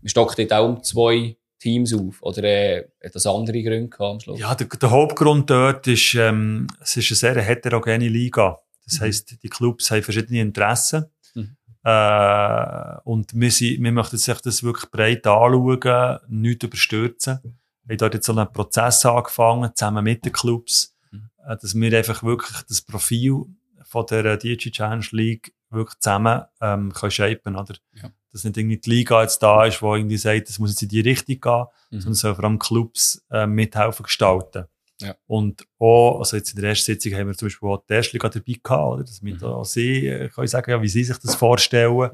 man stockt dort auch um zwei Teams auf, oder äh, hat das andere Gründe am Schluss? Ja, der, der Hauptgrund dort ist, ähm, es ist eine sehr heterogene Liga. Das Mhm. heisst, die Clubs haben verschiedene Interessen. Mhm. Äh, und wir, sind, wir möchten sich das wirklich breit anschauen, nichts überstürzen. Wir haben dort jetzt so einen Prozess angefangen, zusammen mit den Clubs, Mhm. äh, dass wir einfach wirklich das Profil von der DG Challenge League wirklich zusammen ähm, können shapen, oder? Ja. Dass nicht irgendwie die Liga jetzt da ist, wo irgendwie sagt, es muss jetzt in die Richtung gehen, Mhm. sondern soll vor allem Clubs äh, mithelfen gestalten. Ja. Und auch, also jetzt in der ersten Sitzung haben wir zum Beispiel auch die erste Liga dabei gehabt, oder? Dass wir Mhm. da auch sie äh, können sagen, ja, wie sie sich das vorstellen.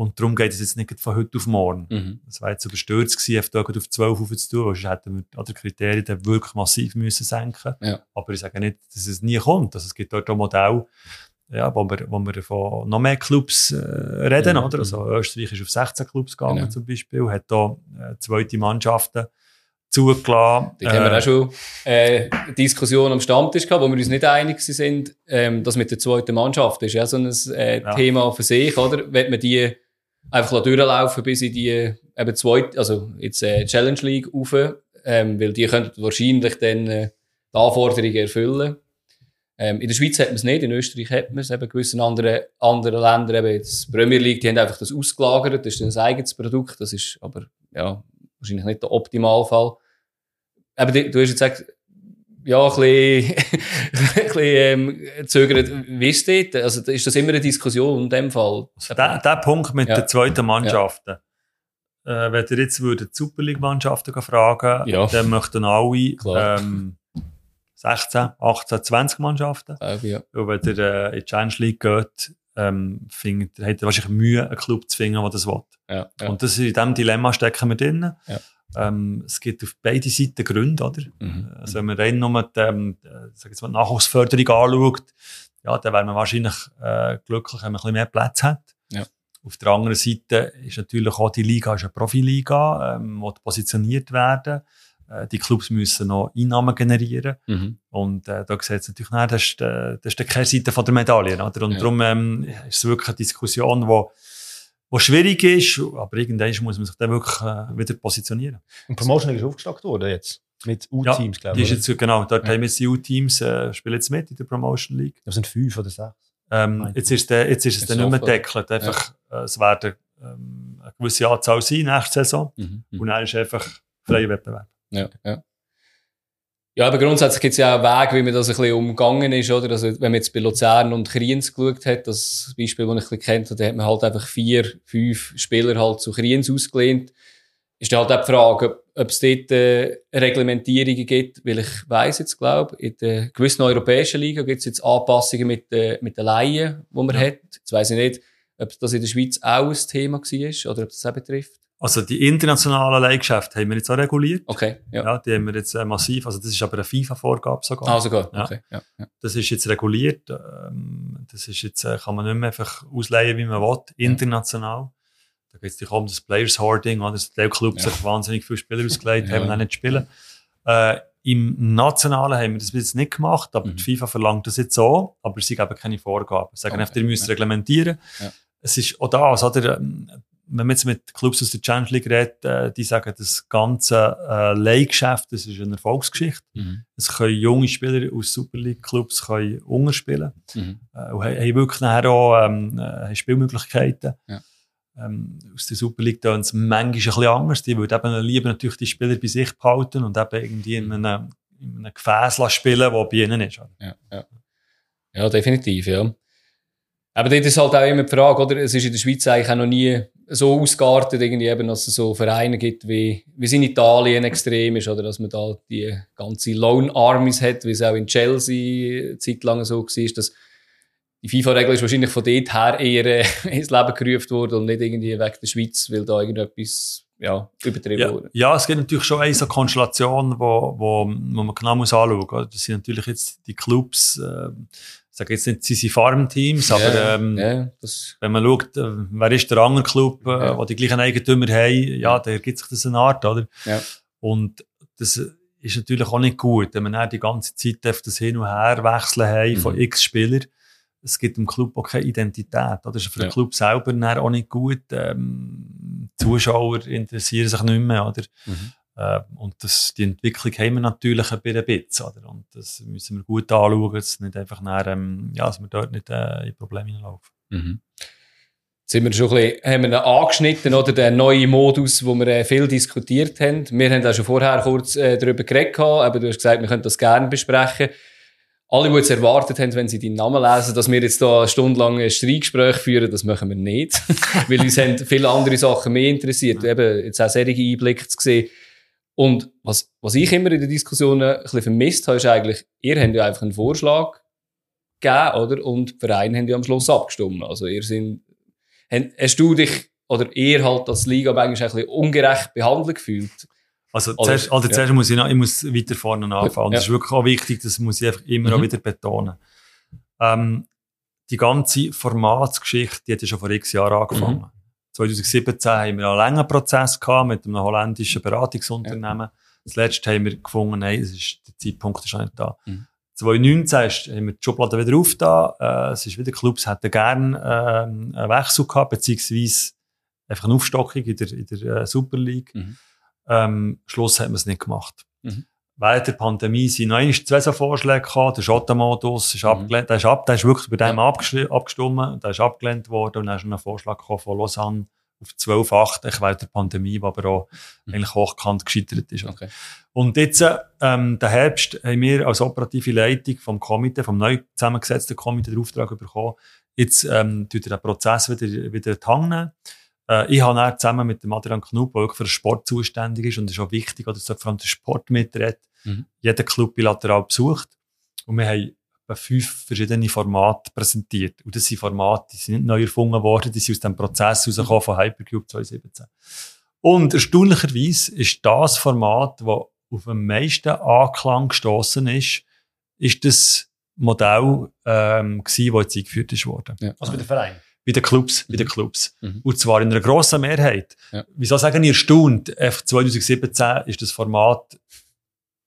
Und darum geht es jetzt nicht von heute auf morgen. Mhm. Das war jetzt überstürzt gewesen, auf Tage auf 12 aufzutun, weil sonst hätten wir an den Kriterien dann wirklich massiv müssen senken. Ja. Aber ich sage nicht, dass es nie kommt. Also es gibt dort auch Modelle, ja, wo wir, wo wir von noch mehr Clubs äh, reden, Mhm. oder? Also Österreich ist auf 16 Clubs gegangen Genau. zum Beispiel, hat da äh, zweite Mannschaften zugelassen. Dort haben wir auch schon äh, Diskussionen am Stammtisch gehabt, wo wir uns nicht einig sind. Ähm, das mit der zweiten Mannschaft ist ja so ein äh, Ja. Thema für sich, oder? Wenn man die einfach durchlaufen bis in die eben zweite, also jetzt äh, Challenge League rauf, ähm, weil die könnten wahrscheinlich dann äh, die Anforderungen erfüllen. Ähm, in der Schweiz hat man es nicht, in Österreich hat man es, eben gewissen anderen, anderen Ländern, eben jetzt Premier League, die haben einfach das ausgelagert, das ist ein eigenes Produkt, das ist aber, ja, wahrscheinlich nicht der Optimalfall. Die- du hast jetzt gesagt, ja, ein bisschen, ein bisschen ähm, zögert. Wie ist das? Also, ist das immer eine Diskussion in dem Fall? Also der, der Punkt mit ja. den zweiten Mannschaften. Ja. Äh, wenn ihr jetzt die Super League-Mannschaften fragen ja. dann möchten alle ähm, 16, 18, 20 Mannschaften. ja. Und wenn ihr äh, in die Challenge League geht, ähm, findet, hat er wahrscheinlich Mühe, einen Club zu finden, der das will. Ja, ja. Und das, in diesem Dilemma stecken wir drin. Ja. Ähm, es gibt auf beide Seiten Gründe, oder? Mhm. Also wenn man rein nur die, ähm, sag jetzt mal, die Nachwuchsförderung anschaut, ja, dann wäre man wahrscheinlich äh, glücklich, wenn man ein bisschen mehr Platz hat. Ja. Auf der anderen Seite ist natürlich auch die Liga ist eine Profiliga, ähm, die positioniert werden. Äh, die Clubs müssen noch Einnahmen generieren. Mhm. Und äh, da sieht es natürlich nicht, das ist, äh, das ist die Kehrseite von der Medaille. Oder? Und Ja. darum ähm, ist es wirklich eine Diskussion, wo, wo schwierig ist, aber irgendwann muss man sich dann wirklich äh, wieder positionieren. Und Promotion League ist aufgestockt worden jetzt. Mit U-Teams, glaube Die ich. ist jetzt, genau, dort Ja. haben wir die U-Teams, äh, spielen jetzt mit in der Promotion League. Das sind fünf oder sechs. Ähm, jetzt, ist der, jetzt ist es Ist dann nicht mehr deckelt. Einfach, äh, es werden ähm, eine gewisse Anzahl sein nächste Saison. Mhm. Und dann ist einfach freier Wettbewerb. Ja, ja. Ja, aber grundsätzlich gibt es ja auch Wege, wie man das ein bisschen umgangen ist, oder? Also, wenn man jetzt bei Luzern und Kriens geschaut hat, das Beispiel, das ich ein bisschen kennt, da hat man halt einfach vier, fünf Spieler halt zu Kriens ausgelehnt. Ist dann halt auch die Frage, ob, es dort äh, Reglementierungen gibt, weil ich weiss jetzt, glaube in der gewissen europäischen Liga gibt es jetzt Anpassungen mit, äh, mit den Laien, die man Ja. hat. Jetzt weiss ich nicht, ob das in der Schweiz auch ein Thema war oder ob das auch betrifft. Also die internationalen Leihgeschäfte haben wir jetzt auch reguliert. Okay, ja. Ja, die haben wir jetzt äh, massiv, also das ist aber eine FIFA-Vorgabe sogar. Ah, sogar. Ja. Okay, ja. ja. Das ist jetzt reguliert. Ähm, das ist jetzt, äh, kann man nicht mehr einfach ausleihen, wie man will, international. Da geht es um das Players Hoarding, oder? Der Club Ja. sich wahnsinnig viele Spieler ausgelegt, Ja. haben dann nicht spielen. Äh, Im Nationalen haben wir das bis jetzt nicht gemacht, aber Mhm. die FIFA verlangt das jetzt auch, aber sie geben keine Vorgaben. Sie sagen Okay. einfach, ihr müsst reglementieren. Es ist auch das, oder? Wenn man jetzt mit Clubs aus der Challenge League redet, äh, die sagen, das ganze äh, Leihgeschäft, das ist eine Erfolgsgeschichte. Mhm. Es können junge Spieler aus Super League Clubs können unterspielen Mhm. äh, und haben wirklich nachher auch ähm, äh, Spielmöglichkeiten. Ja. Ähm, aus der Super League tun es manchmal ein bisschen anders. Die würden eben lieber natürlich die Spieler bei sich behalten und eben irgendwie Mhm. in einem, in einem Gefäß spielen, das bei ihnen ist. Ja, ja. ja, definitiv, ja. Aber dort ist halt auch immer die Frage, oder? Es ist in der Schweiz eigentlich auch noch nie so ausgeartet, irgendwie eben, dass es so Vereine gibt, wie, wie es in Italien extrem ist, oder dass man da die ganze Loan Armies hat, wie es auch in Chelsea eine Zeit lang so war, dass die FIFA-Regel ist wahrscheinlich von dort her eher äh, ins Leben gerufen worden und nicht irgendwie wegen der Schweiz, weil da irgendetwas, ja, übertrieben Ja, wurde. ja, es gibt natürlich schon eine so Konstellation, wo, wo, wo man genau muss anschauen muss. Das sind natürlich jetzt die Clubs, äh, sage jetzt nicht, sie sind Farmteams, aber ähm, das, wenn man schaut, äh, wer ist der andere Club, äh, Ja. wo die gleichen Eigentümer haben, ja, da ergibt sich das eine Art, oder? Ja. Und das ist natürlich auch nicht gut, wenn man dann die ganze Zeit das Hin und Her wechseln haben von Mhm. x Spielern. Es gibt im Club auch keine Identität. Oder? Das ist für den Ja. Club selber auch nicht gut. Ähm, Zuschauer interessieren sich nicht mehr. Oder? mhm. Äh, und das, die Entwicklung haben wir natürlich ein bisschen. Oder? Und das müssen wir gut anschauen, dass, nicht einfach nach, ähm, ja, dass wir dort nicht äh, in Probleme hineinlaufen. Mhm. Jetzt sind wir schon ein bisschen, haben wir angeschnitten, oder den neuen Modus, wo wir äh, viel diskutiert haben. Wir haben auch schon vorher kurz äh, darüber geredet, aber du hast gesagt, wir können das gerne besprechen. Alle, die jetzt erwartet haben, wenn sie deinen Namen lesen, dass wir jetzt da eine Stunde lang ein Streitgespräch führen, das machen wir nicht. Weil uns haben viele andere Sachen mehr interessiert. Eben, jetzt auch solche Einblicke zu sehen. Und was, was ich immer in den Diskussionen ein bisschen vermisst habe, ist eigentlich, ihr habt ja einfach einen Vorschlag gegeben, oder? Und die Vereine haben ja am Schluss abgestimmt. Also ihr sind, hast du dich, oder ihr halt als Liga eigentlich ein bisschen ungerecht behandelt gefühlt? Also, Oder- zuerst, also ja. zuerst muss ich, noch, ich muss weiter vorne anfangen. Und Ja. Das ist wirklich auch wichtig, das muss ich einfach immer Mhm. auch wieder betonen. Ähm, die ganze Formatsgeschichte, die hat ja schon vor x Jahren angefangen. Mhm. 2017 haben wir einen langen Prozess gehabt mit einem holländischen Beratungsunternehmen. Das letzte haben wir gefunden, nein, es ist, der Zeitpunkt ist noch nicht da. Mhm. 2019 ist, haben wir die Schublade wieder aufgetan. Äh, es ist wieder, Clubs hätten gerne ähm, einen Wechsel gehabt, beziehungsweise einfach eine Aufstockung in der, in der äh, Super League. Mhm. Ähm, Schluss hat man es nicht gemacht. Mhm. Während der Pandemie sind noch einmal zwei so Vorschläge gehabt. Der Schottenmodus ist Mhm. abgelehnt. Der ist, ab, der ist wirklich bei dem Ja. abgestimmt. Der ist abgelehnt worden. Und dann ist noch ein Vorschlag gekommen von Lausanne, auf 12 8 während der Pandemie, die aber auch mhm. eigentlich hochkant gescheitert ist. Okay. Und jetzt, ähm, der Herbst, haben wir als operative Leitung vom Komitee, vom neu zusammengesetzten Komitee, den Auftrag bekommen, jetzt ähm, tut er den Prozess wieder, wieder nehmen. Äh, ich habe dann zusammen mit dem Adrian Knupp, der für den Sport zuständig ist, und es ist auch wichtig, dass vor allem der Sport mitredet, mhm. jeden Club bilateral besucht. Und wir haben fünf verschiedene Formate präsentiert. Und das sind Formate, die sind nicht neu erfunden worden, die sind aus dem Prozess rausgekommen von Hypercube 2017. Und erstaunlicherweise ist das Format, das auf am meisten Anklang gestoßen ist, ist das Modell, ähm, gewesen, das jetzt eingeführt wurde. Ja. Also bei den Vereinen? Bei den Clubs, mhm. bei den mhm. Clubs. Mhm. Und zwar in einer grossen Mehrheit. Ja. Wieso sagen ihr erstaunt? 2017 ist das Format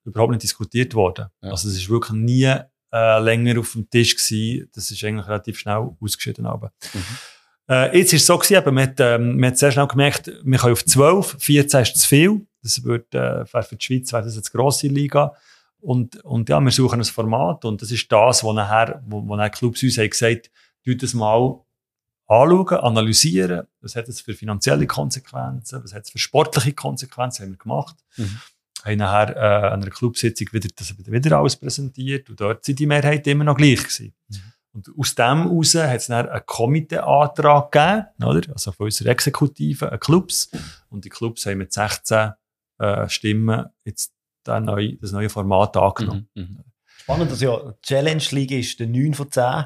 überhaupt nicht diskutiert worden. Ja. Also es ist wirklich nie äh, länger auf dem Tisch gewesen. Das ist eigentlich relativ schnell ausgeschieden. Aber. Mhm. Äh, jetzt ist es so gewesen, eben, man, hat, ähm, man hat sehr schnell gemerkt, wir können auf 12, 14 ist zu viel. Das wird, äh, für die Schweiz wäre das jetzt grosse Liga. Und, und ja, wir suchen ein Format und das ist das, wo nachher, wo, wo nachher Clubs uns haben gesagt, tut das mal anschauen, analysieren, was hat es für finanzielle Konsequenzen, was hat es für sportliche Konsequenzen, haben wir gemacht. Mhm. Haben nachher äh, an einer Clubsitzung wieder, das wieder alles präsentiert und dort sind die Mehrheit immer noch gleich gewesen. Mhm. Und aus dem heraus hat es dann einen Komiteeantrag gegeben, oder? also von unserer Exekutive, einen Clubs. Und die Clubs haben mit 16 äh, Stimmen jetzt das neue, das neue Format angenommen. Mhm, mhm. Spannend, dass ja Challenge League ist, der 9 von 10,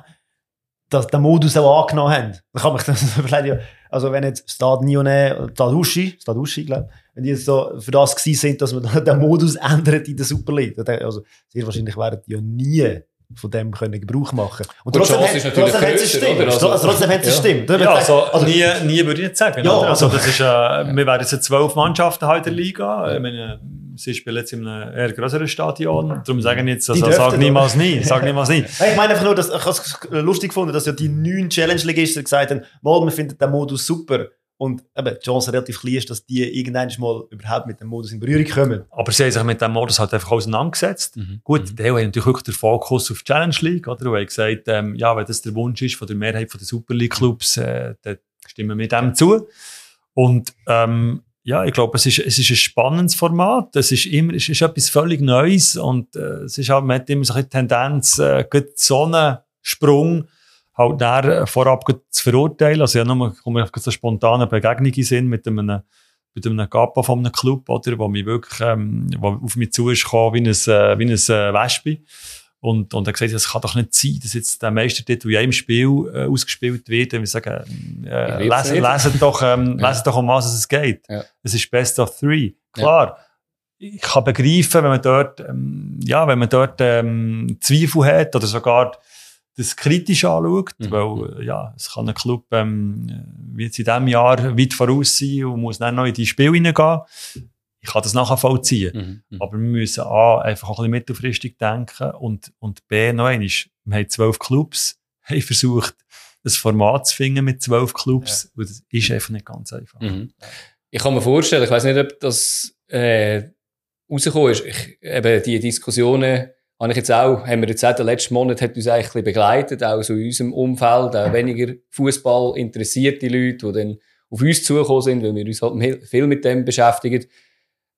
dass der Modus auch angenommen haben. Da kann man das vielleicht also wenn jetzt Stade Nyonnais, Stade Uschi, Stade Uschi, glaube wenn die jetzt so für das gewesen sind, dass man den Modus ändert in der Super League, also sehr wahrscheinlich werden die ja nie von dem können Gebrauch machen Und, und trotzdem, ist natürlich trotzdem hat es stimmt. Also, also, trotzdem hat es ja. stimmt. Ja, also, also, nie, nie würde ich nicht sagen. Ja, also, das ist, äh, wir werden jetzt zwölf Mannschaften in der Liga. Ich meine, sie spielen jetzt in einem eher größeren Stadion. Darum sagen jetzt, also, sag niemals nie. Sag niemals nie. ich meine einfach nur, dass, ich es lustig gefunden, dass ja die neun Challenge-Ligisten gesagt haben, mal, wir finden den Modus super. Und eben, die Chance relativ klein ist, dass die irgendwann mal überhaupt mit dem Modus in Berührung kommen. Aber sie haben sich mit dem Modus halt einfach auseinandergesetzt. Mhm. Gut, mhm. die haben natürlich wirklich den Fokus auf die Challenge League, oder? Und haben gesagt, ähm, ja, wenn das der Wunsch ist von der Mehrheit der Super League Clubs, äh, dann stimmen wir dem zu. Und, ähm, ja, ich glaube, es ist, es ist ein spannendes Format. Es ist immer, es ist etwas völlig Neues und, äh, es ist halt, man hat immer so eine Tendenz, äh, so einen Sprung, halt dann vorab zu verurteilen. Also ja, nur, komme ich so spontane Begegnungen sind mit einem, mit einem Kappa von einem Club, oder, wo mich wirklich, ähm, wo auf mich zu ist gekommen, wie ein, äh, wie ein äh, Wespe. Und, und er hat gesagt, es kann doch nicht sein, dass jetzt der Meistertitel in einem Spiel äh, ausgespielt wird. Und wir sagen, äh, lesen, lesen, doch, ähm, ja. lesen doch, um was es geht. Ja. Es ist Best of Three. Klar. Ja. Ich kann begreifen, wenn man dort, ähm, ja, wenn man dort ähm, Zweifel hat oder sogar das kritisch anschaut, mhm. weil ja, es kann ein Club ähm, wie jetzt in diesem Jahr weit voraus sein und muss dann noch in die Spiel hineingehen. Ich kann das nachvollziehen. Mhm. Mhm. Aber wir müssen A, einfach auch ein bisschen mittelfristig denken und, und B, noch einmal, wir haben zwölf Clubs, haben versucht, ein Format zu finden mit zwölf Clubs ja. und das ist einfach nicht ganz einfach. Mhm. Ich kann mir vorstellen, ich weiß nicht, ob das äh, rausgekommen ist, ich, eben die Diskussionen habe ich jetzt auch, haben wir jetzt auch den letzten Monat hat uns eigentlich begleitet, auch so in unserem Umfeld, auch weniger Fußball interessierte Leute, die dann auf uns zugekommen sind, weil wir uns halt viel mit dem beschäftigen.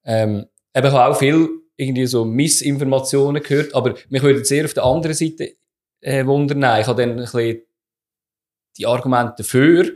Ähm, eben, ich habe auch viel irgendwie so Missinformationen gehört, aber mich würde sehr auf der anderen Seite äh, wundern. Ich habe dann ein bisschen die Argumente dafür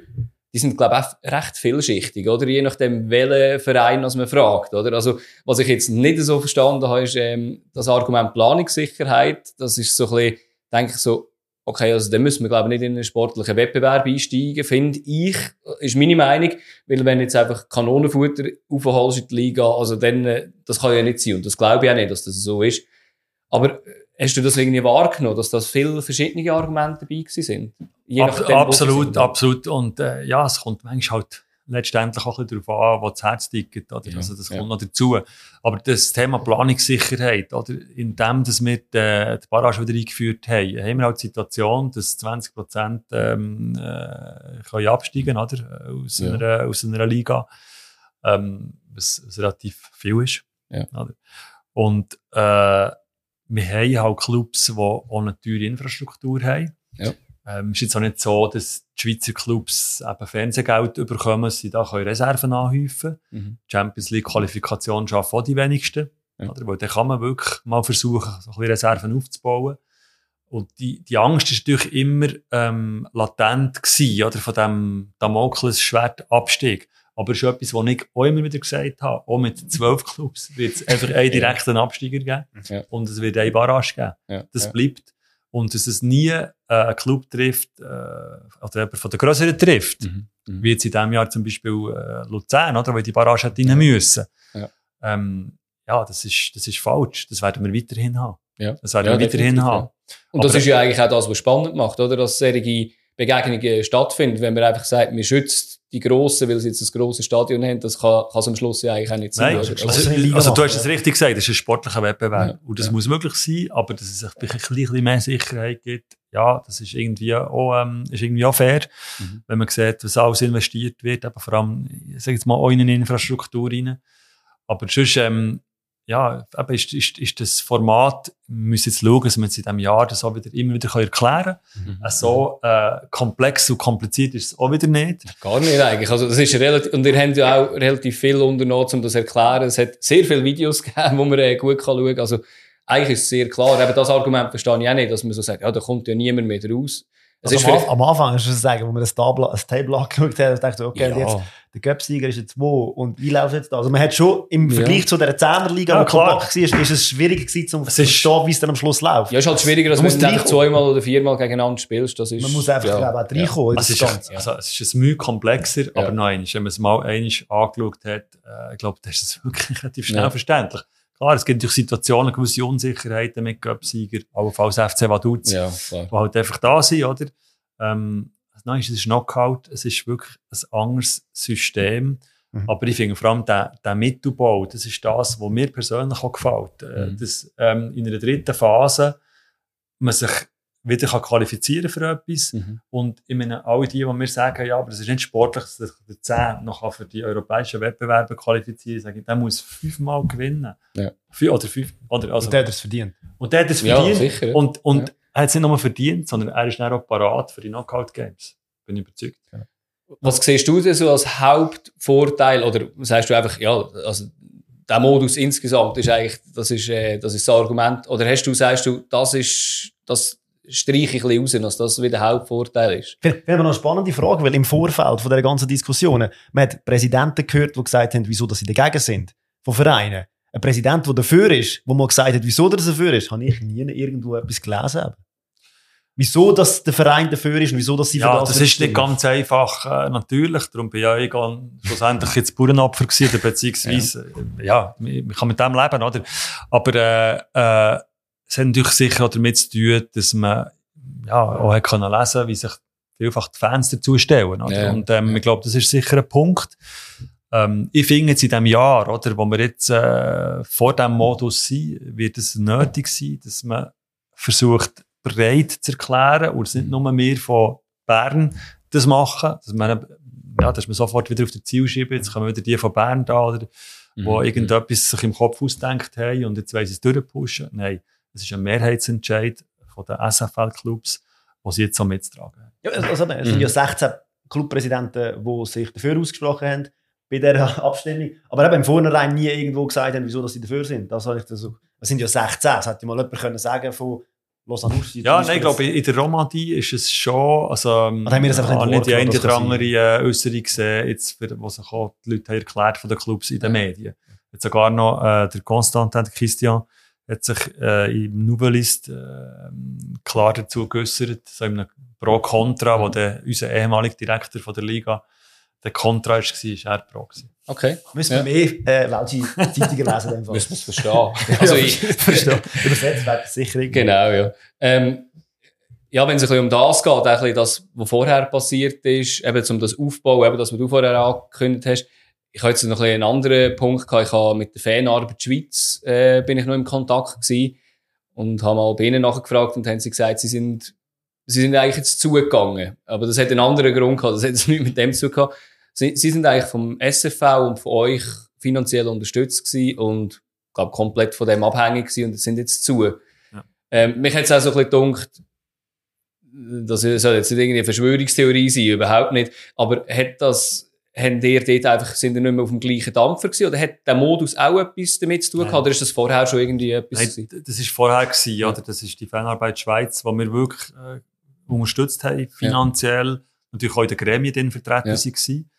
die sind, glaube ich, recht vielschichtig, oder? Je nachdem, welchen Verein man fragt, oder? Also, was ich jetzt nicht so verstanden habe, ist, ähm, das Argument Planungssicherheit. Das ist so ein bisschen, denke ich so, okay, also, dann müssen wir, glaube ich, nicht in einen sportlichen Wettbewerb einsteigen, finde ich, ist meine Meinung. Weil, wenn jetzt einfach Kanonenfutter aufholst in die Liga, also dann, äh, das kann ja nicht sein. Und das glaube ich auch nicht, dass das so ist. Aber, Hast du das irgendwie wahrgenommen, dass das viele verschiedene Argumente dabei sind? Ab, absolut, absolut. Und äh, ja, es kommt manchmal halt letztendlich auch ein bisschen darauf an, wo das Herz tickt. Oder? Ja, also das kommt ja. noch dazu. Aber das Thema Planungssicherheit, oder? in dem, dass wir die, äh, die Barrage wieder eingeführt haben, haben wir halt die Situation, dass 20 Prozent ähm, äh, können absteigen oder? Aus, ja. einer, aus einer Liga, ähm, was, was relativ viel ist. Ja. Oder? Und äh, wir haben halt Clubs, die auch eine teure Infrastruktur haben. Ja. Ähm, ist jetzt auch nicht so, dass die Schweizer Clubs eben Fernsehgeld bekommen, sie da können Reserven anhäufen. Mhm. Champions League Qualifikation schaffen auch die wenigsten. Ja. Oder? Weil dann kann man wirklich mal versuchen, so ein bisschen Reserven aufzubauen. Und die, die Angst ist natürlich immer ähm, latent gewesen, oder, von dem Damoklesschwert-Abstieg. Aber es ist etwas, was ich auch immer wieder gesagt habe. Auch mit zwölf Clubs wird es einfach einen direkten Absteiger geben. Ja. Und es wird eine Barrage geben. Ja. Das bleibt. Und dass es nie äh, einen Club trifft, äh, oder jemand von der Größeren trifft. Mhm. Mhm. Wie jetzt in diesem Jahr zum Beispiel äh, Luzern, oder? Weil die Barrage hat rein müssen. Ja. Ähm, ja, das ist, das ist falsch. Das werden wir weiterhin haben. Ja. Das werden wir weiterhin haben. Und das Aber- ist ja eigentlich auch das, was spannend macht, oder? Dass solche Begegnungen stattfinden. Wenn man einfach sagt, man schützt die Grossen, weil sie jetzt ein grosses Stadion haben, das kann, kann es am Schluss ja eigentlich auch nicht sein. Nein, also, Also also du hast es richtig gesagt, das ist ein sportlicher Wettbewerb. Ja, Und das ja. muss möglich sein, aber dass es sich ein bisschen, ein bisschen mehr Sicherheit gibt, ja, das ist irgendwie auch, ähm, ist irgendwie auch fair, Mhm. wenn man sieht, was alles investiert wird, aber vor allem, ich sage jetzt mal, auch in eine Infrastruktur rein. Aber sonst, ähm, ja, eben ist, ist, ist das Format, wir müssen jetzt schauen, dass wir jetzt in diesem Jahr das auch wieder, immer wieder erklären können. Mhm. So äh, komplex und kompliziert ist es auch wieder nicht. Gar nicht eigentlich. Also, das ist relativ, und ihr habt ja auch relativ viel unternommen, um das zu erklären. Es hat sehr viele Videos gegeben, wo man äh, gut kann schauen kann. Also, eigentlich ist es sehr klar. Eben das Argument verstehe ich auch nicht, dass man so sagt, ja, da kommt ja niemand mehr raus. Es Also ist am, am Anfang ist es sagen, wo wir das Table, das Table angeschaut haben, dachte ich, okay, ja, jetzt, der Göpsieger ist jetzt wo und wie läuft jetzt da? Also man hat schon im Ja. Vergleich zu dieser Zehnerliga, Ja, die klar. kompakt war, ist es schwieriger gewesen, um zu Es ist- verstehen, wie es dann am Schluss läuft. ja, ist halt schwieriger, als Man wenn muss du zweimal oder viermal gegeneinander spielst. Das ist, Man muss einfach ja, glaube ich, auch reinkommen. in Es ist, also, es ist ein Mühe komplexer, aber Ja. einmal, wenn man es mal einmal angeschaut hat, äh, ich glaube, das ist es wirklich relativ schnell Ja. verständlich. Klar, es gibt natürlich Situationen, gewisse Unsicherheiten mit Göpsieger, allenfalls FC Vaduz, Ja, klar. die halt einfach da sind, oder? Ähm, nein, es ist Knockout, es ist wirklich ein anderes System. Mhm. Aber ich finde vor allem der, der Mittelbau, das ist das, was mir persönlich auch gefällt. Äh, Mhm. Dass ähm, in einer dritten Phase man sich wieder kann qualifizieren für etwas. Mhm. Und ich meine, alle die, die mir sagen, ja, aber es ist nicht sportlich, dass sich der 10 noch für die europäischen Wettbewerbe qualifizieren kann, sage ich, der muss fünfmal gewinnen. Ja. Fünf, oder fünf, oder, also, Und der hat es verdient. und der hat es Ja, verdient. sicher. ja. Und, und Ja. er hat es nicht nur verdient, sondern er ist dann auch parat für die Knockout-Games. Bin ich überzeugt. Was siehst du denn so als Hauptvorteil? Oder sagst du einfach, ja, also der Modus insgesamt ist eigentlich, das ist, äh, das ist das Argument. Oder hast du, sagst du, das ist, das streiche ich ein bisschen raus, dass das wieder der Hauptvorteil ist? Ich finde aber noch eine spannende Frage, weil im Vorfeld von dieser ganzen Diskussionen, man hat Präsidenten gehört, die gesagt haben, wieso dass sie dagegen sind, von Vereinen. Ein Präsident, der dafür ist, wo mal gesagt hat, wieso er dafür ist, habe ich nie irgendwo etwas gelesen. Wieso dass der Verein dafür ist und wieso dass sie für Ja, das das ist nicht ganz einfach, äh, natürlich. Darum bin ja ich dann schlussendlich jetzt Bauernopfer gewesen, beziehungsweise, ja, ja man kann mit dem leben, oder? Aber, äh, äh, es hat natürlich sicher auch damit zu tun, dass man, ja, auch hat können lesen, wie sich vielfach die Fans dazu stellen, oder? Ja, Und, ähm, ich glaube, das ist sicher ein Punkt. Ähm, ich finde jetzt in diesem Jahr, oder, wo wir jetzt, äh, vor diesem Modus sind, wird es nötig sein, dass man versucht, breit zu erklären und es nicht nur wir von Bern das machen, dass man, ja, dass man sofort wieder auf das Ziel schiebt, jetzt kommen wieder die von Bern da, oder, wo Mhm. irgendetwas sich im Kopf ausdenkt haben und jetzt sie es durchpushen. Nein, es ist ein Mehrheitsentscheid von den SFL-Clubs, die sie jetzt so mittragen. Ja, also, es sind Mhm. ja 16 Clubpräsidenten, die sich dafür ausgesprochen haben bei dieser Abstimmung. Aber eben im Vornherein nie irgendwo gesagt haben, wieso dass sie dafür sind. Das, habe ich da so, es sind ja 16. Das hätte mal jemand können sagen von Lausanne aus. Ja, nein, ich glaube, in der Romandie ist es schon, also, Oder haben wir das einfach nicht habe die eine oder das andere äh, Äußerung gesehen, jetzt, für, was sich auch die Leute erklärt von den Clubs in den Medien. Jetzt sogar noch, äh, der Constantin, der Christian, hat sich, äh, im Nouvellist, äh, klar dazu geäußert, so in einem Pro-Contra, wo der, unser ehemaliger Direktor von der Liga, der Contra war, ist er Pro gewesen. Okay. Müssen wir Ja. mehr äh, welche Zeitungen lesen? in dem Fall. Müssen wir es verstehen. Also ich, verstehe. Übersetzt wird sicher irgendwie. Genau, ja. Ähm, ja, wenn es ein bisschen um das geht, ein bisschen das, was vorher passiert ist, eben um das Aufbau, eben das, was du vorher angekündigt hast. Ich habe jetzt noch ein einen anderen Punkt gehabt. Ich habe mit der Fanarbeit Schweiz, äh, bin ich noch im Kontakt gewesen und habe mal bei ihnen nachgefragt und haben sie gesagt, sie sind, sie sind eigentlich jetzt zugegangen. Aber das hat einen anderen Grund gehabt. Das hat jetzt nichts mit dem zu tun. Sie, sie sind eigentlich vom SFV und von euch finanziell unterstützt gewesen und, glaube komplett von dem abhängig gewesen und sind jetzt zu. Ja. Ähm, mich hat es auch so ein bisschen gedacht, das soll jetzt nicht irgendeine Verschwörungstheorie sein, überhaupt nicht. Aber hat das, haben ihr dort einfach, sind ihr nicht mehr auf dem gleichen Dampfer gewesen? Oder hat der Modus auch etwas damit zu tun gehabt? Oder ist das vorher schon irgendwie etwas Nein, das ist vorher gewesen, ja. oder? Das ist die Fanarbeit Schweiz, wo wir wirklich äh, unterstützt haben, finanziell. Natürlich auch in den Gremien drin vertreten Ja. waren.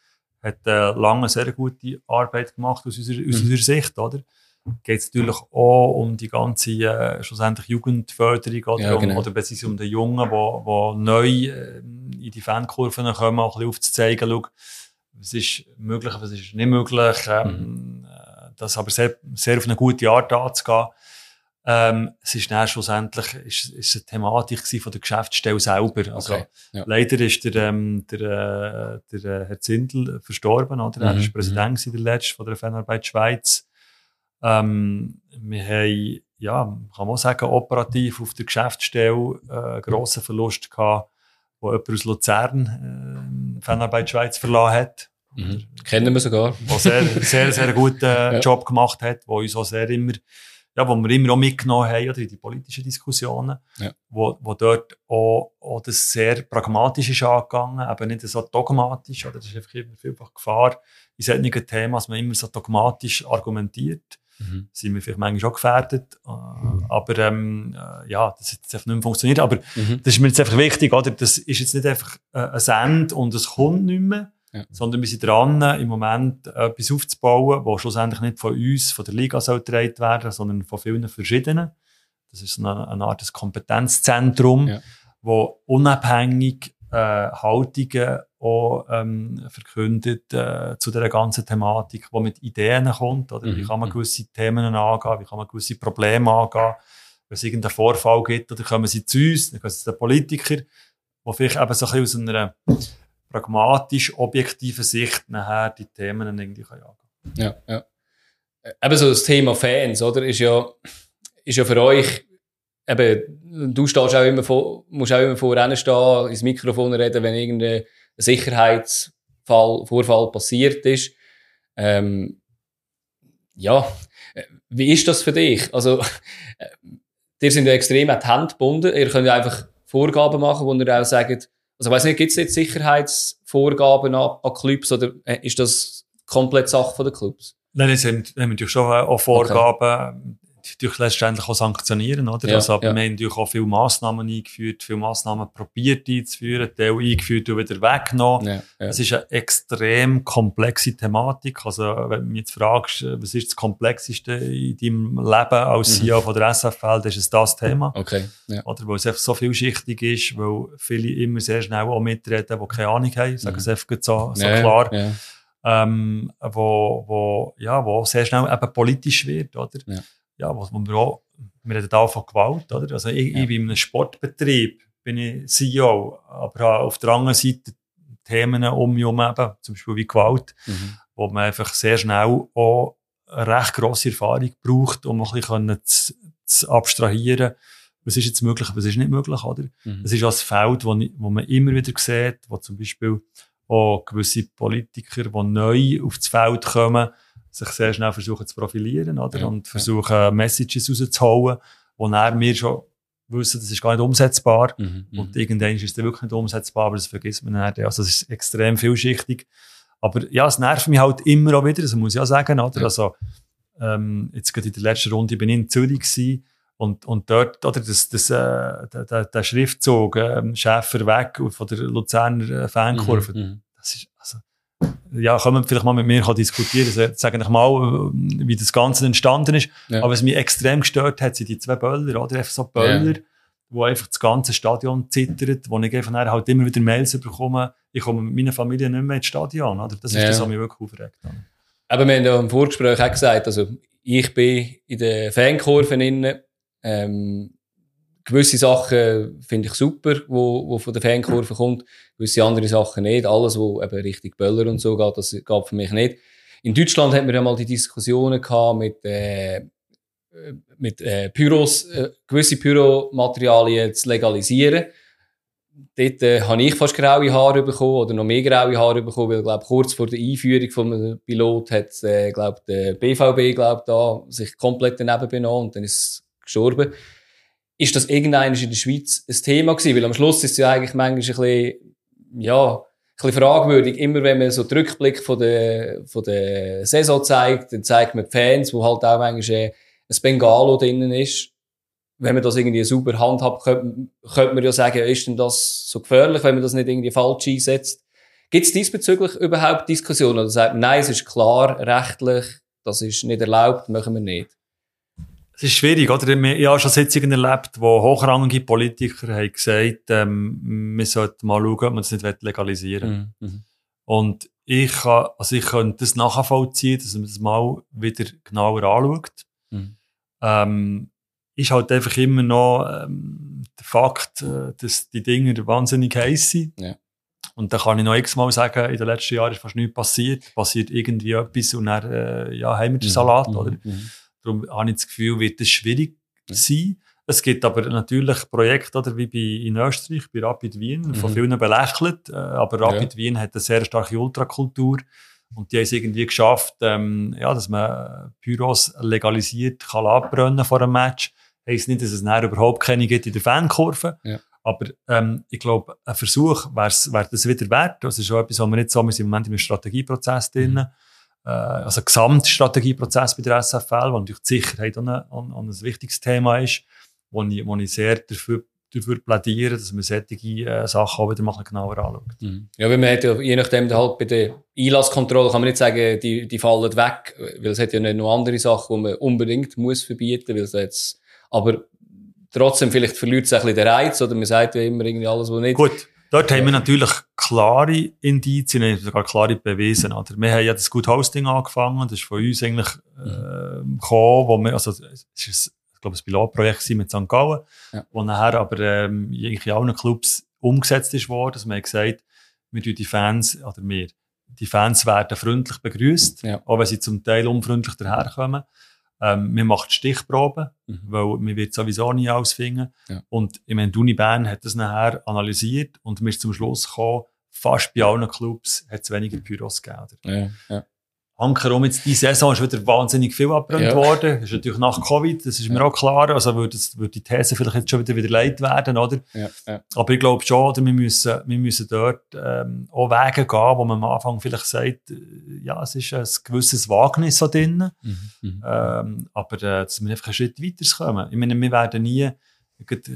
Hat äh, lange sehr gute Arbeit gemacht aus unserer, aus Mhm. unserer Sicht, oder? Geht es natürlich auch um die ganze äh, schlussendlich Jugendförderung oder, Ja, genau. um, oder beziehungsweise um die Jungen, die, die neu äh, in die Fankurven kommen, auch ein bisschen aufzuzeigen, schau, was ist möglich, was ist nicht möglich, ähm, äh, das aber sehr, sehr auf eine gute Art anzugehen. Ähm, es ist dann schlussendlich ist, ist eine Thematik von der Geschäftsstelle selber. Also, Okay, ja. Leider ist der, ähm, der, äh, der äh, Herr Zindel verstorben, oder? Er Mhm, ist Präsident gewesen, der letzte von der Fanarbeit Schweiz. Ähm, wir haben, ja, kann man sagen, operativ auf der Geschäftsstelle äh, einen grossen Verlust gehabt, wo jemand aus Luzern äh, Fanarbeit Schweiz verlassen hat. Mhm. Kennen wir sogar. Der sehr, sehr, sehr guten Ja. Job gemacht hat, wo uns auch sehr immer, ja, wo wir immer auch mitgenommen haben, oder in die politischen Diskussionen, Ja. wo, wo dort auch, auch das sehr pragmatisch ist angegangen, eben nicht so dogmatisch, oder das ist einfach immer vielfach Gefahr in solchen Themen, dass man immer so dogmatisch argumentiert. Mhm. Sind wir vielleicht manchmal auch gefährdet, äh, aber ähm, äh, ja, das hat jetzt einfach nicht mehr funktioniert, aber Mhm. das ist mir jetzt einfach wichtig, oder? Das ist jetzt nicht einfach äh, ein Ende und es kommt nicht mehr, Ja. sondern wir sind dran, im Moment etwas aufzubauen, was schlussendlich nicht von uns, von der Liga soll getragen werden, sondern von vielen verschiedenen. Das ist so eine, eine Art des Kompetenzzentrum, Ja. wo unabhängig äh, Haltungen auch ähm, verkündet äh, zu dieser ganzen Thematik, wo mit Ideen kommt, oder wie Mhm. kann man Mhm. gewisse Themen angehen, wie kann man gewisse Probleme angehen, wenn es irgendeinen Vorfall gibt, oder kommen sie zu uns, dann kommen sie zu den Politikern, die vielleicht eben so ein bisschen aus einer pragmatisch objektiven Sicht nachher die Themen irgendwie angehen Ja, ja. Äh, Eben so das Thema Fans, oder? Ist ja, ist ja für euch, eben, du stehst auch immer vor, musst auch immer vor Rennen stehen, ins Mikrofon reden, wenn irgendein Sicherheitsfall, Vorfall passiert ist. Ähm, ja, äh, wie ist das für dich? Also, äh, ihr sind ja extrem an die Hand gebunden. Ihr könnt ja einfach Vorgaben machen, wo ihr auch sagt, also, ich weiss nicht, gibt es jetzt Sicherheitsvorgaben an, an Clubs oder äh, ist das komplett Sache den Clubs? Nein, es haben, haben natürlich schon auch Vorgaben, die natürlich letztendlich auch sanktionieren, oder? Ja, also, ja. wir haben natürlich auch viele Massnahmen eingeführt, viele Massnahmen probiert einzuführen, Teil eingeführt und wieder weggenommen. Ja. Es ist eine extrem komplexe Thematik. Also, wenn du mich jetzt fragst, was ist das Komplexeste in deinem Leben als Mhm. CEO von der SFL, dann ist es das Thema. Okay. Oder? Weil es einfach so vielschichtig ist, weil viele immer sehr schnell auch mitreden, die keine Ahnung haben, sagen Mhm. es einfach so, so klar, ähm, wo, wo, ja, wo sehr schnell eben politisch wird, oder? Ja. Ja, wo wir auch, wir reden da von Gewalt, oder? Also ich, Ja. ich bin in einem Sportbetrieb, bin ich CEO, aber habe auf der anderen Seite Themen um mich herum, eben, zum Beispiel wie Gewalt, Mhm. wo man einfach sehr schnell auch eine recht grosse Erfahrung braucht, um ein bisschen zu, zu abstrahieren, was ist jetzt möglich, was ist nicht möglich, oder? Mhm. Es ist auch ein Feld, wo, wo man immer wieder sieht, wo zum Beispiel auch gewisse Politiker, die neu aufs Feld kommen, sich sehr schnell versuchen zu profilieren, oder? Ja, Und ja. versuchen, Messages rauszuholen, wo dann wir schon wissen, das ist gar nicht umsetzbar. Mhm. Mhm. Und irgendwann ist es dann wirklich nicht umsetzbar, aber das vergisst man dann. Also, es ist extrem vielschichtig. Aber ja, es nervt mich halt immer auch wieder, das muss ich auch sagen, oder? Ja. Also, ähm, jetzt gerade in der letzten Runde bin ich in Zürich gewesen, und, und dort, oder, das, das, äh, der, der, der Schriftzug, ähm, Schäfer weg von der Luzerner äh, Fankurve, Mhm. das ist, also, ja, können wir vielleicht mal mit mir diskutieren, also, sagen ich mal, äh, wie das Ganze entstanden ist. Ja. Aber was mich extrem gestört hat, sind die zwei Böller, oder? Einfach so Böller, wo einfach das ganze Stadion zittert, wo ich einfach halt immer wieder Mails bekomme, ich komme mit meiner Familie nicht mehr ins Stadion, oder? Das ist Ja. das, was mich wirklich aufregt. Aber wir haben ja im Vorgespräch auch gesagt, also ich bin in den Fankurven innen. Ähm, gewisse Sachen finde ich super, wo, wo von der Fankurve kommt. Gewisse andere Sachen nicht. Alles, wo eben Richtung Böller und so geht, das geht für mich nicht. In Deutschland hatten wir ja mal die Diskussionen gehabt mit, äh, mit äh, Pyros, äh, gewisse Pyromaterialien zu legalisieren. Dort äh, habe ich fast graue Haare bekommen oder noch mehr graue Haare bekommen, weil glaub, kurz vor der Einführung vom Pilot hat äh, glaub, der BVB glaub, da sich komplett daneben benommen und dann ist es gestorben. ist das irgendeines in der Schweiz ein Thema gewesen? Weil am Schluss ist es ja eigentlich manchmal ein bisschen, ja, ein bisschen fragwürdig. Immer wenn man so den Rückblick von der, von der Saison zeigt, dann zeigt man die Fans, wo halt auch manchmal ein Bengalo drinnen ist. Wenn man das irgendwie sauber handhabt, könnte, könnte man ja sagen, ist denn das so gefährlich, wenn man das nicht irgendwie falsch einsetzt? Gibt es diesbezüglich überhaupt Diskussionen? Oder sagt man, nein, es ist klar rechtlich, das ist nicht erlaubt, machen wir nicht? Es ist schwierig, oder? Ich habe schon Sitzungen erlebt, wo hochrangige Politiker haben gesagt, ähm, wir sollten mal schauen, ob man das nicht legalisieren will. Mhm. Und ich, kann, also ich könnte das nachvollziehen, dass man das mal wieder genauer anschaut. Mhm. Ähm, ist halt einfach immer noch ähm, der Fakt, äh, dass die Dinge wahnsinnig heiß sind. Ja. Und da kann ich noch x-mal sagen, in den letzten Jahren ist fast nichts passiert. Passiert irgendwie etwas und dann äh, ja, haben wir den mhm. Salat. Mhm. Oder? Mhm. Darum habe ich das Gefühl, wird es schwierig ja. sein. Es gibt aber natürlich Projekte, oder, wie bei, in Österreich, bei Rapid Wien, mhm. von vielen belächelt. Äh, aber Rapid ja. Wien hat eine sehr starke Ultrakultur. Und die haben es irgendwie geschafft, ähm, ja, dass man Pyros legalisiert kann abbrennen vor einem Match. Heißt nicht, dass es nachher überhaupt keine gibt in der Fankurve. Ja. Aber ähm, ich glaube, ein Versuch wäre wär das wieder wert. Das ist schon etwas, was wir nicht so, wir sind im Moment im Strategieprozess drin. Äh, also Gesamtstrategieprozess bei der SFL, wo natürlich die Sicherheit auch ein, auch ein wichtiges Thema ist, wo ich, wo ich sehr dafür, dafür plädiere, dass man solche äh, Sachen auch wieder mal genauer anschaut. Mhm. Ja, weil man hat ja, je nachdem halt bei der Einlasskontrolle kann man nicht sagen, die, die fallen weg, weil es hat ja nicht noch andere Sachen, die man unbedingt muss verbieten, weil es jetzt, aber trotzdem vielleicht verliert es ein bisschen den Reiz, oder man sagt ja immer irgendwie alles, was nicht... Gut Dort haben wir natürlich klare Indizien, sogar klare Beweisen. Oder? Wir haben ja das Good Hosting angefangen, das ist von uns eigentlich äh, gekommen, wo wir, also es ist, ich glaube, ein Pilotprojekt mit St. Gallen, ja. wo nachher aber ähm, in allen Clubs umgesetzt ist worden, dass wir gesagt wir tun die Fans, oder wir, die Fans werden freundlich begrüßt, ja. auch wenn sie zum Teil unfreundlich daherkommen. Ähm, wir machen Stichproben, mhm. weil man wird sowieso nie ausfinden. Ja. Und die Uni Bern hat das nachher analysiert und wir sind zum Schluss gekommen, fast bei allen Clubs hat es weniger Pyros gegeben. Ja, ja. Anker um jetzt die Saison ist wieder wahnsinnig viel abbrennt ja. worden. Das ist natürlich nach Covid, das ist mir auch klar. Also würde, würde die These vielleicht jetzt schon wieder wieder leid werden, oder? Ja, ja. Aber ich glaube schon, oder, wir müssen, wir müssen dort ähm, auch Wege gehen, wo man am Anfang vielleicht sagt, äh, ja, es ist ein gewisses Wagnis so drin. Mhm, mhm. ähm, aber äh, dass wir einfach einen Schritt weiter kommen. Ich meine, wir werden nie,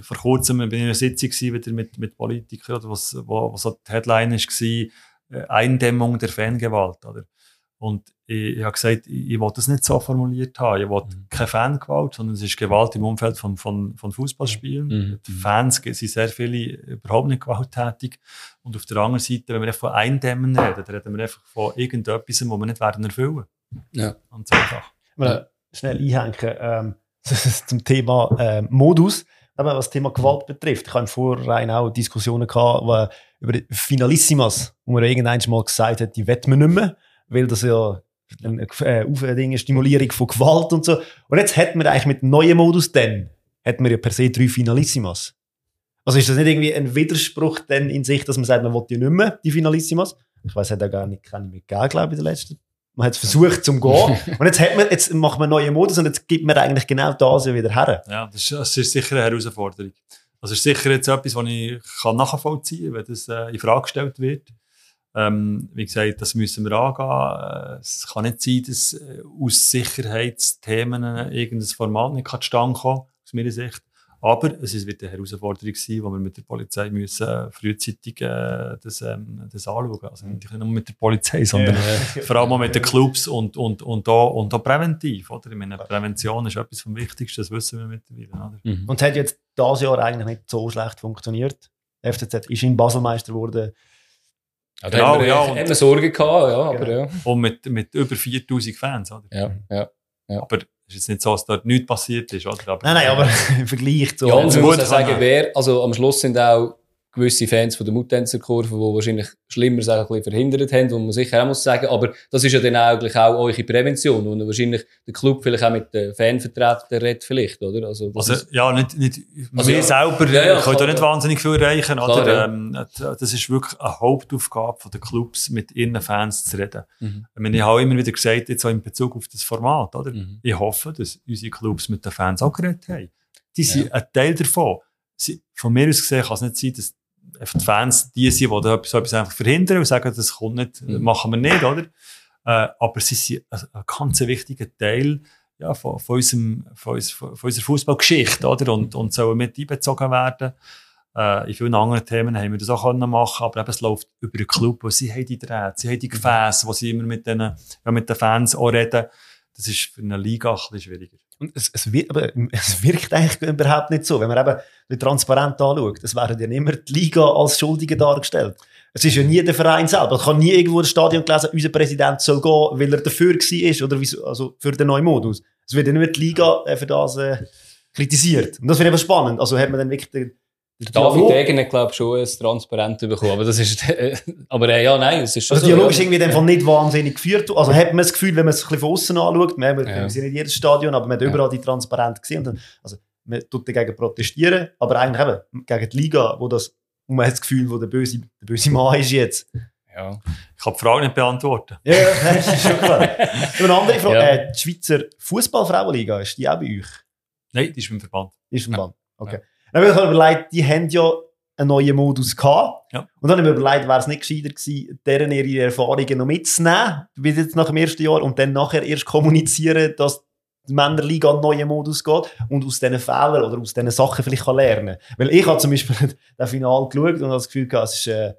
vor kurzem bin ich in einer Sitzung wieder mit, mit Politikern, oder was, wo, wo so die Headline war, äh, Eindämmung der Fangewalt, oder? Und ich, ich habe gesagt, ich, ich will das nicht so formuliert haben. Ich will mhm. keine Fangewalt, sondern es ist Gewalt im Umfeld von, von, von Fußballspielen. Mhm. Die Fans sind sehr viele überhaupt nicht gewalttätig. Und auf der anderen Seite, wenn wir von Eindämmen reden, dann reden wir einfach von irgendetwas, das wir nicht werden erfüllen. Ja. Und so einfach. Ich schnell einhängen, ähm, zum Thema äh, Modus. Aber was das Thema Gewalt betrifft, ich habe im Vorrein auch Diskussionen gehabt, über Finalissimas, wo man irgendwann mal gesagt hat, die wetten wir nicht mehr weil das ja eine äh, Stimulierung von Gewalt und so. Und jetzt hat man eigentlich mit dem neuen Modus dann, hat man ja per se drei Finalissimas. Also ist das nicht irgendwie ein Widerspruch denn in sich, dass man sagt, man will ja nicht mehr die Finalissimas? Ich weiß, hat er gar nicht, keine mehr gegeben, glaube ich, in der letzten. Man hat es versucht zum gehen. und jetzt, hat man, jetzt macht man einen neuen Modus und jetzt gibt man eigentlich genau das ja wieder her. Ja, das ist, das ist sicher eine Herausforderung. Das ist sicher jetzt etwas, was ich kann nachvollziehen kann, wenn das äh, in Frage gestellt wird. Ähm, wie gesagt, das müssen wir angehen. Äh, es kann nicht sein, dass äh, aus Sicherheitsthemen irgendein Format nicht zustande kommen aus meiner Sicht. Aber es wird eine Herausforderung sein, wo wir mit der Polizei müssen äh, frühzeitig äh, das, ähm, das anschauen. Also nicht nur mit der Polizei, sondern ja. vor allem auch mit den Clubs und, und, und, auch, und auch präventiv. Oder? Ich meine, Prävention ist etwas vom Wichtigsten, das wissen wir mittlerweile. Oder? Mhm. Und es hat jetzt dieses Jahr eigentlich nicht so schlecht funktioniert. FCZ ist in Basel Meister geworden. Ja, da genau, haben wir, ja, haben wir Sorgen gehabt, ja, aber ja. Und mit, mit über 4000 Fans, oder? Ja, ja. ja. Aber es ist jetzt nicht so, dass dort nichts passiert ist, oder? Aber, nein, nein, aber im Vergleich zu... Ja, und muss sagen, wer, also am Schluss sind auch gewisse Fans von der Muttänzerkurve, die wahrscheinlich schlimmer bisschen verhindert haben, wo man sicher auch muss sagen, aber das ist ja dann eigentlich auch eure Prävention, und wahrscheinlich der Club vielleicht auch mit den Fanvertretern redet vielleicht, oder? Also, also ja, nicht, nicht, also, wir ja, selber ja, ja, können da nicht wahnsinnig viel erreichen, klar, oder? Ähm, das ist wirklich eine Hauptaufgabe der Clubs, mit ihren Fans zu reden. Mhm. Ich, meine, ich habe immer wieder gesagt, jetzt auch in Bezug auf das Format, oder? Mhm. Ich hoffe, dass unsere Clubs mit den Fans auch geredet haben die sind ein Teil davon. Sie, von mir aus gesehen kann es nicht sein, dass die Fans die sind, die da so etwas einfach verhindern und sagen, das kommt nicht, mhm. machen wir nicht, oder? Äh, aber sie sind ein, ein ganz wichtiger Teil ja, von, von, unserem, von, uns, von unserer Fußballgeschichte, oder? Und, und sollen mit einbezogen werden. Äh, in vielen anderen Themen haben wir das auch können machen, aber eben, es läuft über den Club, wo sie haben die Drähte, sie haben die Gefäße, wo sie immer mit den, ja, mit den Fans auch reden. Das ist für eine Liga ein bisschen schwieriger. Und es, es, wird, aber es wirkt eigentlich überhaupt nicht so. Wenn man eben transparent anschaut, es werden ja immer die Liga als Schuldige dargestellt. Es ist ja nie der Verein selber. Ich kann nie irgendwo das Stadion gelesen, unser Präsident soll gehen, weil er dafür war oder wie, also für den neuen Modus. Es wird ja nur die Liga äh, für das äh, kritisiert. Und das finde ich spannend. Also hat man dann wirklich den, der David Degen hat, glaube ich, schon ein Transparent bekommen. Aber das ist, aber äh, ja, nein, es ist schon also, so. Dialog ist irgendwie in dem nicht wahnsinnig geführt. Also hat man das Gefühl, wenn man es ein bisschen von außen anschaut, wir, ja. wir sind nicht jedes Stadion, aber man hat ja. überall die Transparente gesehen. Und dann, also, man tut dagegen protestieren, aber eigentlich eben gegen die Liga, wo das, wo man hat das Gefühl, wo der böse, der böse Mann ist jetzt. Ja. Ich kann die Frage nicht beantworten. Ja, das ist schon klar. eine andere Frage. Ja. Äh, die Schweizer Fußballfrauenliga, ist die auch bei euch? Nein, die ist im Verband. Die ist im Verband, okay. Dann habe ich mir überlegt, die haben ja einen neuen Modus gehabt. Ja. Und dann habe ich mir überlegt, wäre es nicht gescheiter gewesen, deren ihre Erfahrungen noch mitzunehmen, wie jetzt nach dem ersten Jahr, und dann nachher erst kommunizieren, dass die Männerliga einen neuen Modus geht und aus diesen Fehlern oder aus diesen Sachen vielleicht kann lernen Weil ich habe zum Beispiel das Finale geschaut und habe das Gefühl gehabt, es ist, äh,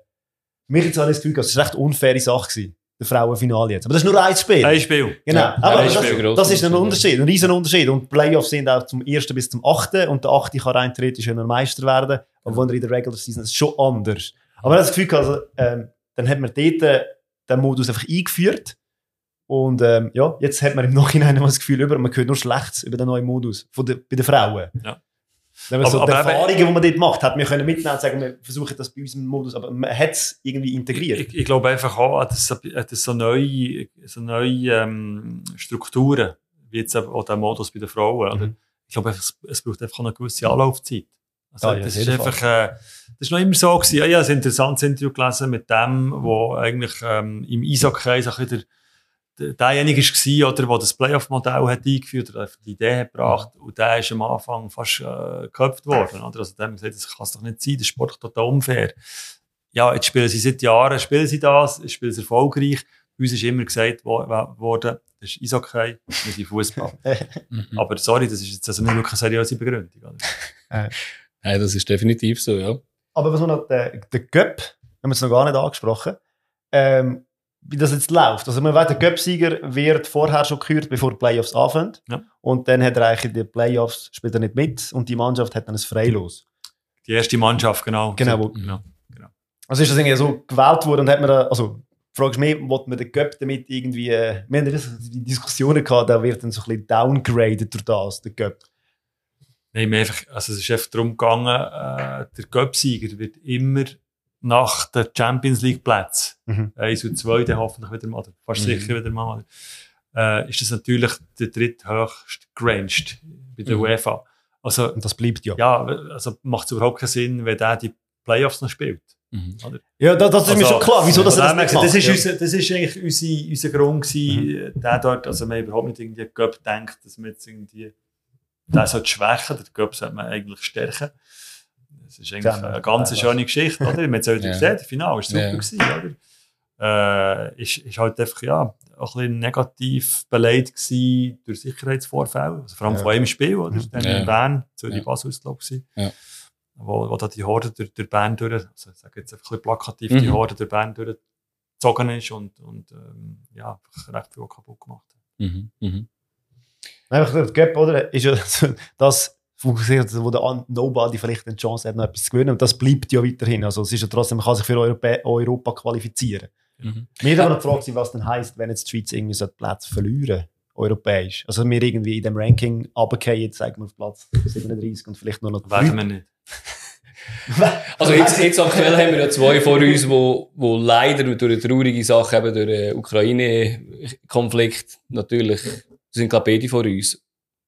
mich jetzt habe ich das Gefühl gehabt, es ist eine recht unfaire Sache gewesen der Frauenfinale jetzt. Aber das ist nur ein Spiel. Ein Spiel. Genau. Ja, aber das, Spiel, das, ist ein Unterschied, ein riesen Unterschied. Und Playoffs sind auch zum ersten bis zum achten und der achte kann rein theoretisch noch Meister werden, obwohl er in der Regular Season ist schon anders. Aber das Gefühl, also, ähm, dann hat man dort äh, den Modus einfach eingeführt. Und ähm, ja, jetzt hat man im Nachhinein das Gefühl, über, man hört nur Schlechtes über den neuen Modus von der, bei den Frauen. Ja. Wenn man so die Erfahrungen, die man dort macht, hat man können mitnehmen und sagen, wir versuchen das bei unserem Modus, aber man hat es irgendwie integriert. Ich, ich, glaube einfach auch, dass das so neue, so neue ähm, Strukturen, wie jetzt auch der Modus bei den Frauen. Mhm. Ich glaube, es, es braucht einfach eine gewisse Anlaufzeit. Also, ah, ja, das ist einfach, äh, das ist noch immer so gewesen. Ja, ich habe ein interessantes Interview gelesen mit dem, wo eigentlich ähm, im so ein bisschen derjenige war, oder, der das Playoff-Modell hat eingeführt oder die Idee hat gebracht. Und der ist am Anfang fast äh, geköpft worden. Oder? Also, der hat gesagt, das kann es doch nicht sein, das ist Sport total unfair. Ja, jetzt spielen sie seit Jahren, spielen sie das, spielen sie erfolgreich. Bei uns ist immer gesagt worden, das ist Eishockey, wir sind Fußball. Mhm. Aber sorry, das ist jetzt also nicht wirklich eine seriöse Begründung. Oder? Nein, das ist definitiv so, ja. Aber was man noch, der, der Göpp, haben wir es noch gar nicht angesprochen, ähm, wie das jetzt läuft. Also man weiß, der Cup-Sieger wird vorher schon gekürt, bevor die Playoffs anfangen. Ja. Und dann hat er eigentlich den Playoffs spielt er nicht mit und die Mannschaft hat dann ein Freilos. Die erste Mannschaft, genau. Genau. Wo, genau. genau. Also ist das irgendwie so gewählt worden und hat man da, also fragst du mich, wollte man den Cup damit irgendwie, äh, wir haben das, die Diskussionen gehabt, da wird dann so ein bisschen downgraded durch das, der Cup. Nein, einfach, also es ist einfach darum gegangen, äh, der Cup-Sieger wird immer nach den Champions League Plätzen, mhm. eins und zwei, dann hoffentlich wieder mal, fast mhm. sicher wieder mal, äh, ist das natürlich der dritthöchst geranged bei der mhm. UEFA. Also, und das bleibt ja. Ja, also macht es überhaupt keinen Sinn, wenn der die Playoffs noch spielt. Mhm. Ja, das, das ist also, mir schon klar, wieso das, das, das, das ist ja. unser, das ist eigentlich unser, unser Grund gewesen, mhm. der dort, also man überhaupt nicht irgendwie Göpp denkt, dass man jetzt irgendwie, der sollte schwächen, der Göpp sollte man eigentlich stärken. Das ist eigentlich ja, eine ganz schöne Geschichte, oder? Wir haben es ja gesehen, das Finale war super, gewesen, oder? Äh, ist, ist halt einfach, ja, ein bisschen negativ beleidigt gewesen durch Sicherheitsvorfälle, also vor allem von einem Spiel, oder? Mhm. Dann in Bern, Zürich ja. Basel glaube ich, ja. wo, wo da die Horde durch, durch Bern durch, also ich sage jetzt einfach ein bisschen plakativ, mhm. die Horde durch Bern durchgezogen ist und, und ähm, ja, recht viel kaputt gemacht hat. Mhm. Mhm. Einfach der Gap, oder? Ist ja das fokussiert, wo der Nobody vielleicht eine Chance hat, noch etwas zu gewinnen. Und das bleibt ja weiterhin. Also es ist ja trotzdem, man kann sich für Europa, Europa qualifizieren. Mhm. Mir dann noch gefragt, was denn heisst, wenn jetzt die Schweiz irgendwie so Plätze verlieren, europäisch. Also wir irgendwie in dem Ranking runtergehen, sagen wir auf Platz 37 und vielleicht nur noch Werden wir nicht. also jetzt, jetzt aktuell haben wir ja zwei vor uns, wo, wo leider durch eine traurige Sache, eben durch den Ukraine-Konflikt, natürlich, sind glaube beide vor uns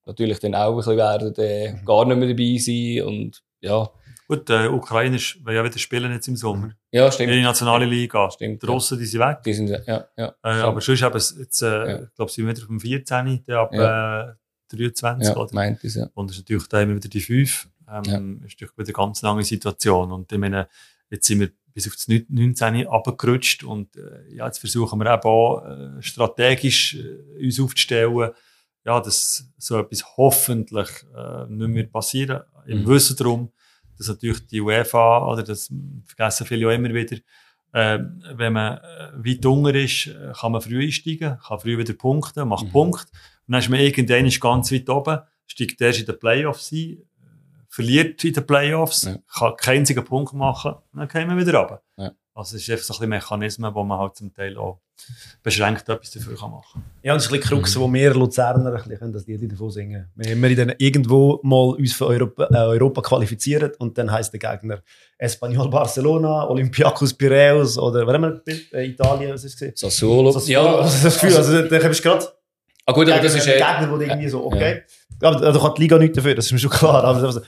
natürlich dann auch ein bisschen werden äh, mhm. gar nicht mehr dabei sein und ja. Gut, äh, Ukraine will ja wieder spielen jetzt im Sommer. Ja, stimmt. In die nationale Liga. Stimmt. Die Russen, die sind weg. Die sind, ja, ja. Äh, aber sonst eben, jetzt, äh, ja. ich glaube, sind wieder auf dem 14. Der ab ja. äh, 23, Ja, oder? meint es, ja. Und es ist natürlich da immer wieder die 5. Ähm, Ja. ist natürlich wieder eine ganz lange Situation. Und ich meine, jetzt sind wir bis auf das 19 abgerutscht und äh, ja, jetzt versuchen wir eben auch äh, strategisch äh, uns aufzustellen, ja, dass so etwas hoffentlich äh, nicht mehr passieren. Im Mhm. Wissen darum, dass natürlich die UEFA, oder das vergessen viele auch immer wieder, äh, wenn man äh, weit unten ist, äh, kann man früh einsteigen, kann früh wieder punkten, macht Mhm. Punkt. Und dann ist man irgendwann ganz weit oben, steigt erst in den Playoffs ein, verliert in den Playoffs, Ja. kann keinen einzigen Punkt machen, dann kommen wir wieder runter. Ja. Also es ist einfach so ein bisschen Mechanismen, wo man halt zum Teil auch beschränkt etwas dafür kann machen Ja, und das ist ein bisschen Krux, wo wir Luzerner ein bisschen können das Lied davon singen Wir haben dann irgendwo mal uns für Europa, äh, Europa qualifiziert und dann heisst der Gegner Espanyol Barcelona, Olympiakos Piraeus oder was haben wir gespielt? Äh, Italien, was ist es? Sassuolo. Ja, also das Gefühl, also da kommst du gerade Ah, gut, aber das gegen ist, äh, Gegner, der irgendwie so, okay. Aber da kann die Liga nichts dafür, das ist mir schon klar. Aber also,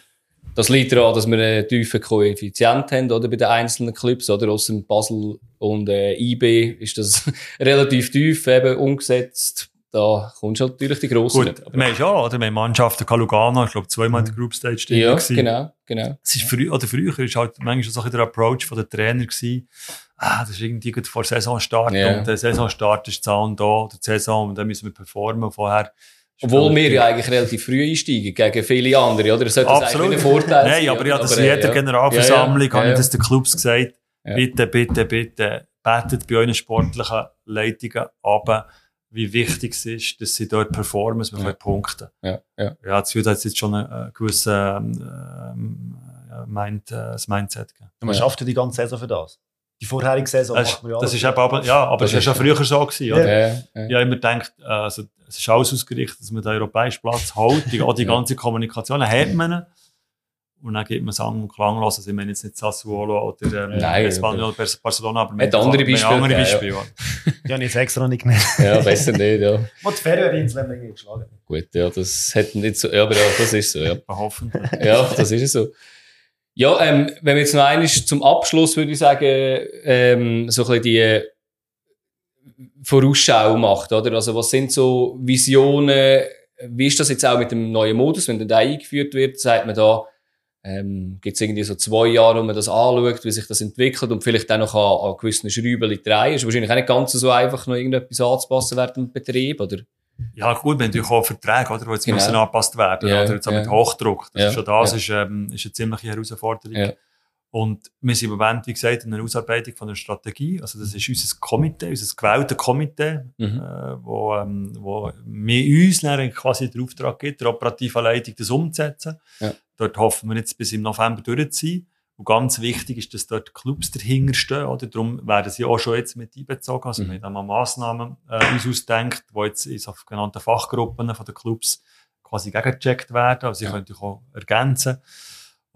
Das liegt daran, dass wir einen tiefen Koeffizient haben, oder, bei den einzelnen Clubs, oder, aus dem Basel und, äh, IB ist das relativ tief, eben, umgesetzt. Da kommst du natürlich die Grossen Gut, wir haben ja, oder? Wir haben Mannschaften, Lugano, ich glaube zweimal in der Group Stage drin Ja, gewesen. genau, genau. Es ist früh, oder früher ist halt manchmal so ein der Approach von den Trainer gewesen. Ah, das ist irgendwie gut vor Saisonstart Ja. und der Saisonstart ist Zahn da, oder die Saison, und dann müssen wir performen und vorher. Obwohl wir ja eigentlich relativ früh einsteigen, gegen viele andere, oder? Das sollte Absolut. eigentlich ein Vorteil Nein, aber ja, das in äh, jeder ja. Generalversammlung Ja, ja, habe ja, ich das den Clubs gesagt. Ja. Bitte, bitte, bitte, betet bei euren sportlichen Leitungen ab, wie wichtig es ist, dass sie dort performen, dass wir Ja. können punkten. Ja, ja. Ja, das wird jetzt schon ein, gewisses ähm, ähm, äh, Mind, äh, das Mindset geben. man Ja. schafft ja die ganze Saison für das. Die vorherige Saison Das, macht man ja das ist eben aber, ja, aber Das das ist ja ist- früher so gewesen, oder? Ja, ja. Ja, immer denkt, äh, also, es ist alles ausgerichtet, dass man den europäischen Platz hält. Die, auch die Ja. ganze Kommunikation hat man. Und dann gibt man Sang und Klang los. Also, ich meine jetzt nicht Sassuolo oder ähm, Nein, Espanyol Barcelona, aber Hat andere wir haben andere Beispiele Beispiele. Die habe ich jetzt extra nicht genannt. ja, besser nicht, ja. Und die Ferienins werden wir irgendwie geschlagen. Gut, ja, das hat nicht so, ja, aber ja, das ist so, ja. Wir hoffen. Ja, das ist es so. Ja, ähm, wenn wir jetzt noch einmal zum Abschluss, würde ich sagen, ähm, so ein bisschen die äh, Vorausschau macht, oder? Also, was sind so Visionen? Wie ist das jetzt auch mit dem neuen Modus, wenn der da eingeführt wird? Sagt man da, ähm, gibt es irgendwie so zwei Jahre, wo man das anschaut, wie sich das entwickelt und vielleicht auch noch an, an gewissen Schrauben drehen? Ist wahrscheinlich auch nicht ganz so einfach, noch irgendetwas anzupassen während dem Betrieb, oder? Ja, gut, wir haben natürlich auch Verträge, oder, die jetzt Genau. müssen angepasst werden Ja, oder jetzt auch ja. mit Hochdruck. Das Ja, ist schon das, ist, ähm, ist eine ziemliche Herausforderung. Und wir sind im Moment, wie gesagt, in der Ausarbeitung von einer Strategie. Also, das ist unser Komitee, unser gewähltes Komitee, Mhm. äh, wo, ähm, wo mir uns dann quasi den Auftrag gibt, der operativen Leitung das umzusetzen. Dort hoffen wir jetzt bis im November durch zu sein. Und ganz wichtig ist, dass dort Clubs dahinter stehen, oder? Darum werden sie auch schon jetzt mit einbezogen. Also, Mhm. wir haben mal Massnahmen, äh, uns ausdenkt, die jetzt in sogenannten Fachgruppen von den Clubs quasi gegengecheckt werden. Also, sie Ja. können natürlich auch ergänzen.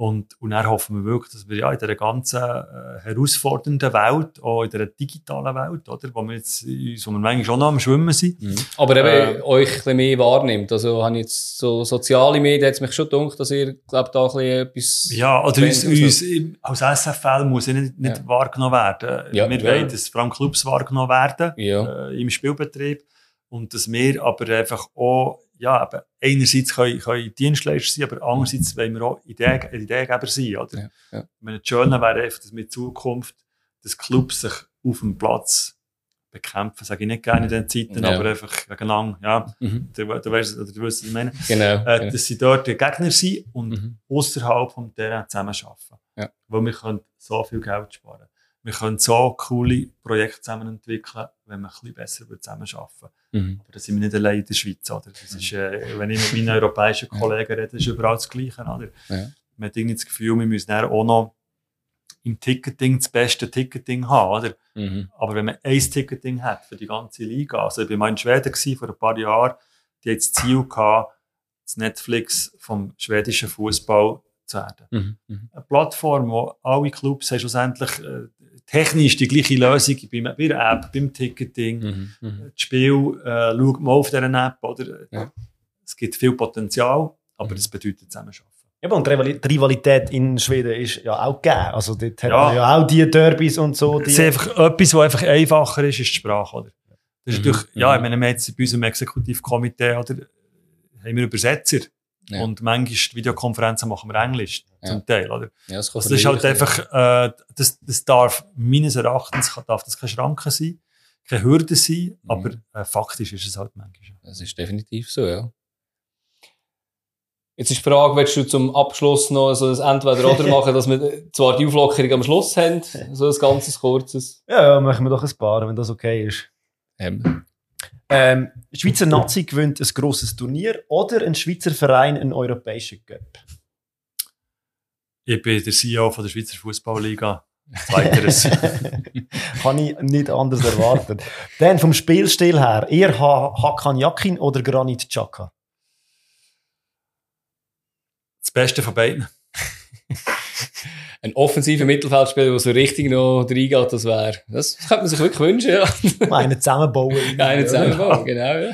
Und, und dann hoffen wir wirklich, dass wir ja in dieser ganzen äh, herausfordernden Welt, auch in dieser digitalen Welt, oder, wo wir jetzt, wo wir manchmal schon noch am Schwimmen sind, Mhm. Aber eben Äh, euch ein bisschen mehr wahrnimmt. Also habe ich jetzt so soziale Medien, hat mich schon gedacht, dass ihr, glaub da ein bisschen etwas... Ja, oder uns, Wenn- uns im- als SFL muss ja nicht, nicht Ja. wahrgenommen werden. Ja, wir ja. wollen, dass vor allem Clubs wahrgenommen werden Ja. äh, im Spielbetrieb und dass wir aber einfach auch ja, eben, einerseits können, können Dienstleister sein, aber andererseits wollen wir auch Idee, Ideengeber sein. Oder? Ja, ja. Ich meine, das Schöne wäre einfach, dass in Zukunft dass Clubs sich auf dem Platz bekämpfen, sage ich nicht gerne in diesen Zeiten, Ja. aber einfach gegeneinander, ja, Mhm. du, du weißt, oder du weißt, was ich meine, Genau. äh, genau. dass sie dort die Gegner sind und Mhm. außerhalb vom Terrain zusammenarbeiten. Ja. Weil wir können so viel Geld sparen. Wir können so coole Projekte zusammen entwickeln, wenn wir ein bisschen besser zusammenarbeiten. Mhm. Aber da sind wir nicht allein in der Schweiz. Oder? Das ist, äh, wenn ich mit meinen europäischen. Kollegen rede, ist überall das Gleiche. Oder? Ja. Man hat irgendwie das Gefühl, wir müssen auch noch im Ticketing das beste Ticketing haben. Oder? Mhm. Aber wenn man ein Ticketing hat für die ganze Liga, also ich war mal in Schweden gewesen, vor ein paar Jahren, die hat das Ziel gehabt, das Netflix vom schwedischen Fußball zu werden. Mhm. Mhm. Eine Plattform, wo alle Clubs schlussendlich äh, technisch die gleiche Lösung beim, bei der App, beim Ticketing, Mhm. Mhm. das Spiel äh, schaut man auf dieser App. Oder? Ja. Es gibt viel Potenzial, aber Mhm. das bedeutet Zusammenarbeiten. Eben, und die Rivali- die Rivalität in Schweden ist ja auch gegeben. Also dort hat Ja. man ja auch die Derbys und so. Es Die, ist einfach etwas, was einfach einfacher ist, ist die Sprache. Oder? Das ist Mhm. natürlich, ja, ich Mhm. meine, wir haben jetzt bei unserem Exekutivkomitee oder, haben wir Übersetzer. Ja. Und manchmal die Videokonferenzen machen wir Englisch, Ja. Zum Teil, oder? Ja, das, Also das ist halt einfach, äh, das, das darf meines Erachtens darf das keine Schranke sein, keine Hürde sein, Mhm. aber äh, faktisch ist es halt manchmal. Das ist definitiv so, ja. Jetzt ist die Frage, willst du zum Abschluss noch so ein Entweder-Oder machen, dass wir zwar die Auflockerung am Schluss haben, so ein ganzes kurzes. Ja, ja, machen wir doch ein paar, wenn das okay ist. Ähm, Ähm, Schweizer Nazi gewinnt ein grosses Turnier oder ein Schweizer Verein einen europäischen Cup. Ich bin der CEO von der Schweizer Fußballliga. Zweiteres. Kann ich nicht anders erwarten. Dann vom Spielstil her, eher Ha- Hakan Yakin oder Granit Xhaka? das Beste von beiden. ein offensiver Mittelfeldspieler, der so richtig noch reingeht, das wäre, das könnte man sich wirklich wünschen, ja. Einen zusammenbauen. Einen zusammenbauen, genau, ja.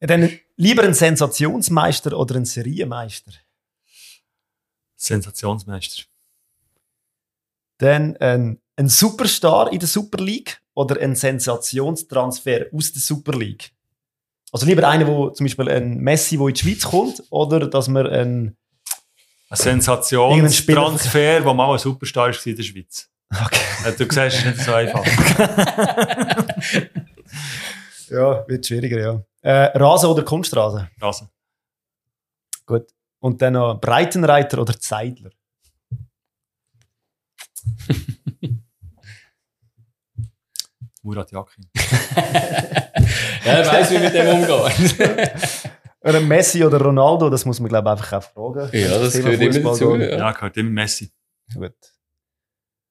Ja, Dann lieber ein Sensationsmeister oder ein Serienmeister? Sensationsmeister. Dann ein, ein Superstar in der Super League oder ein Sensationstransfer aus der Super League? Also lieber einer, wo zum Beispiel ein Messi, der in die Schweiz kommt, oder dass man ein Ein Sensationstransfer, der mal ein Superstar war in der Schweiz. okay. Äh, Du siehst, es ist nicht so einfach. ja wird schwieriger, ja. Äh, Rasen oder Kunstrasen? Rasen. Gut. Und dann noch Breitenreiter oder Zeidler? Murat Yakin. Ja, er weiss, wie mit dem umgehen. Oder Messi oder Ronaldo, das muss man glaube ich einfach auch fragen. Ja, das Thema gehört immer Fußball dazu. Ja. Ja, gehört immer Messi. Gut.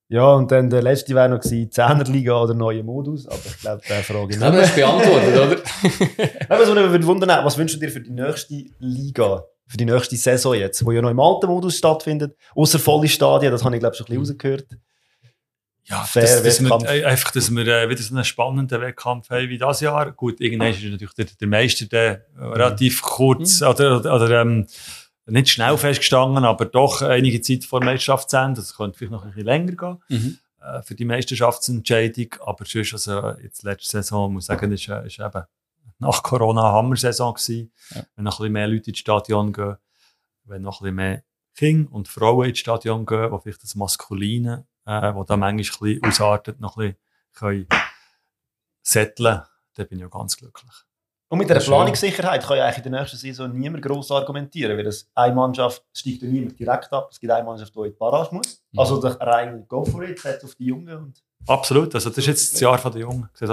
Ja, und dann der letzte wäre noch Zehnerliga oder neue Modus, aber ich glaube, der Frage nicht. Das ist beantwortet, oder? Aber so würde wundern, was wünschst du dir für die nächste Liga? Für die nächste Saison jetzt, wo ja noch im alten Modus stattfindet, außer volle Stadien, das habe ich glaube ich schon ein bisschen rausgehört. Ja, Fair dass, dass wir, äh, einfach, dass wir äh, wieder so einen spannenden Wettkampf haben wie das Jahr. Gut, irgendwann ist natürlich der, der Meister der, äh, relativ kurz oder, oder, oder ähm, nicht schnell festgestanden, aber doch einige Zeit vor Meisterschaftsende. Das könnte vielleicht noch ein bisschen länger gehen Mhm. äh, für die Meisterschaftsentscheidung. Aber sonst, also jetzt letzte Saison, muss ich sagen, ist, äh, ist eben nach Corona Hammer-Saison gewesen. Ja. Wenn noch ein bisschen mehr Leute ins Stadion gehen, wenn noch ein bisschen mehr Kinder und Frauen ins Stadion gehen, wo vielleicht das Maskuline, äh, wo da manchmal ein bisschen ausartet, noch ein bisschen können setteln, dann bin ich auch ganz glücklich. Und mit der Planungssicherheit kann ja eigentlich in der nächsten Saison niemand gross argumentieren, weil das eine Mannschaft steigt ja niemand direkt ab, es gibt eine Mannschaft, die in die Barrage muss. Mhm. Also der rein go for it, setzt auf die Jungen und Absolut, also das ist jetzt das Jahr der Jungen. Sehe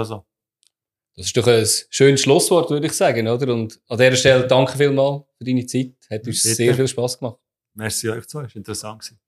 das ist doch ein schönes Schlusswort, würde ich sagen, oder? Und an dieser Stelle danke vielmals für deine Zeit. Hat uns sehr viel Spass gemacht. Merci euch zwei, es war interessant. Gewesen.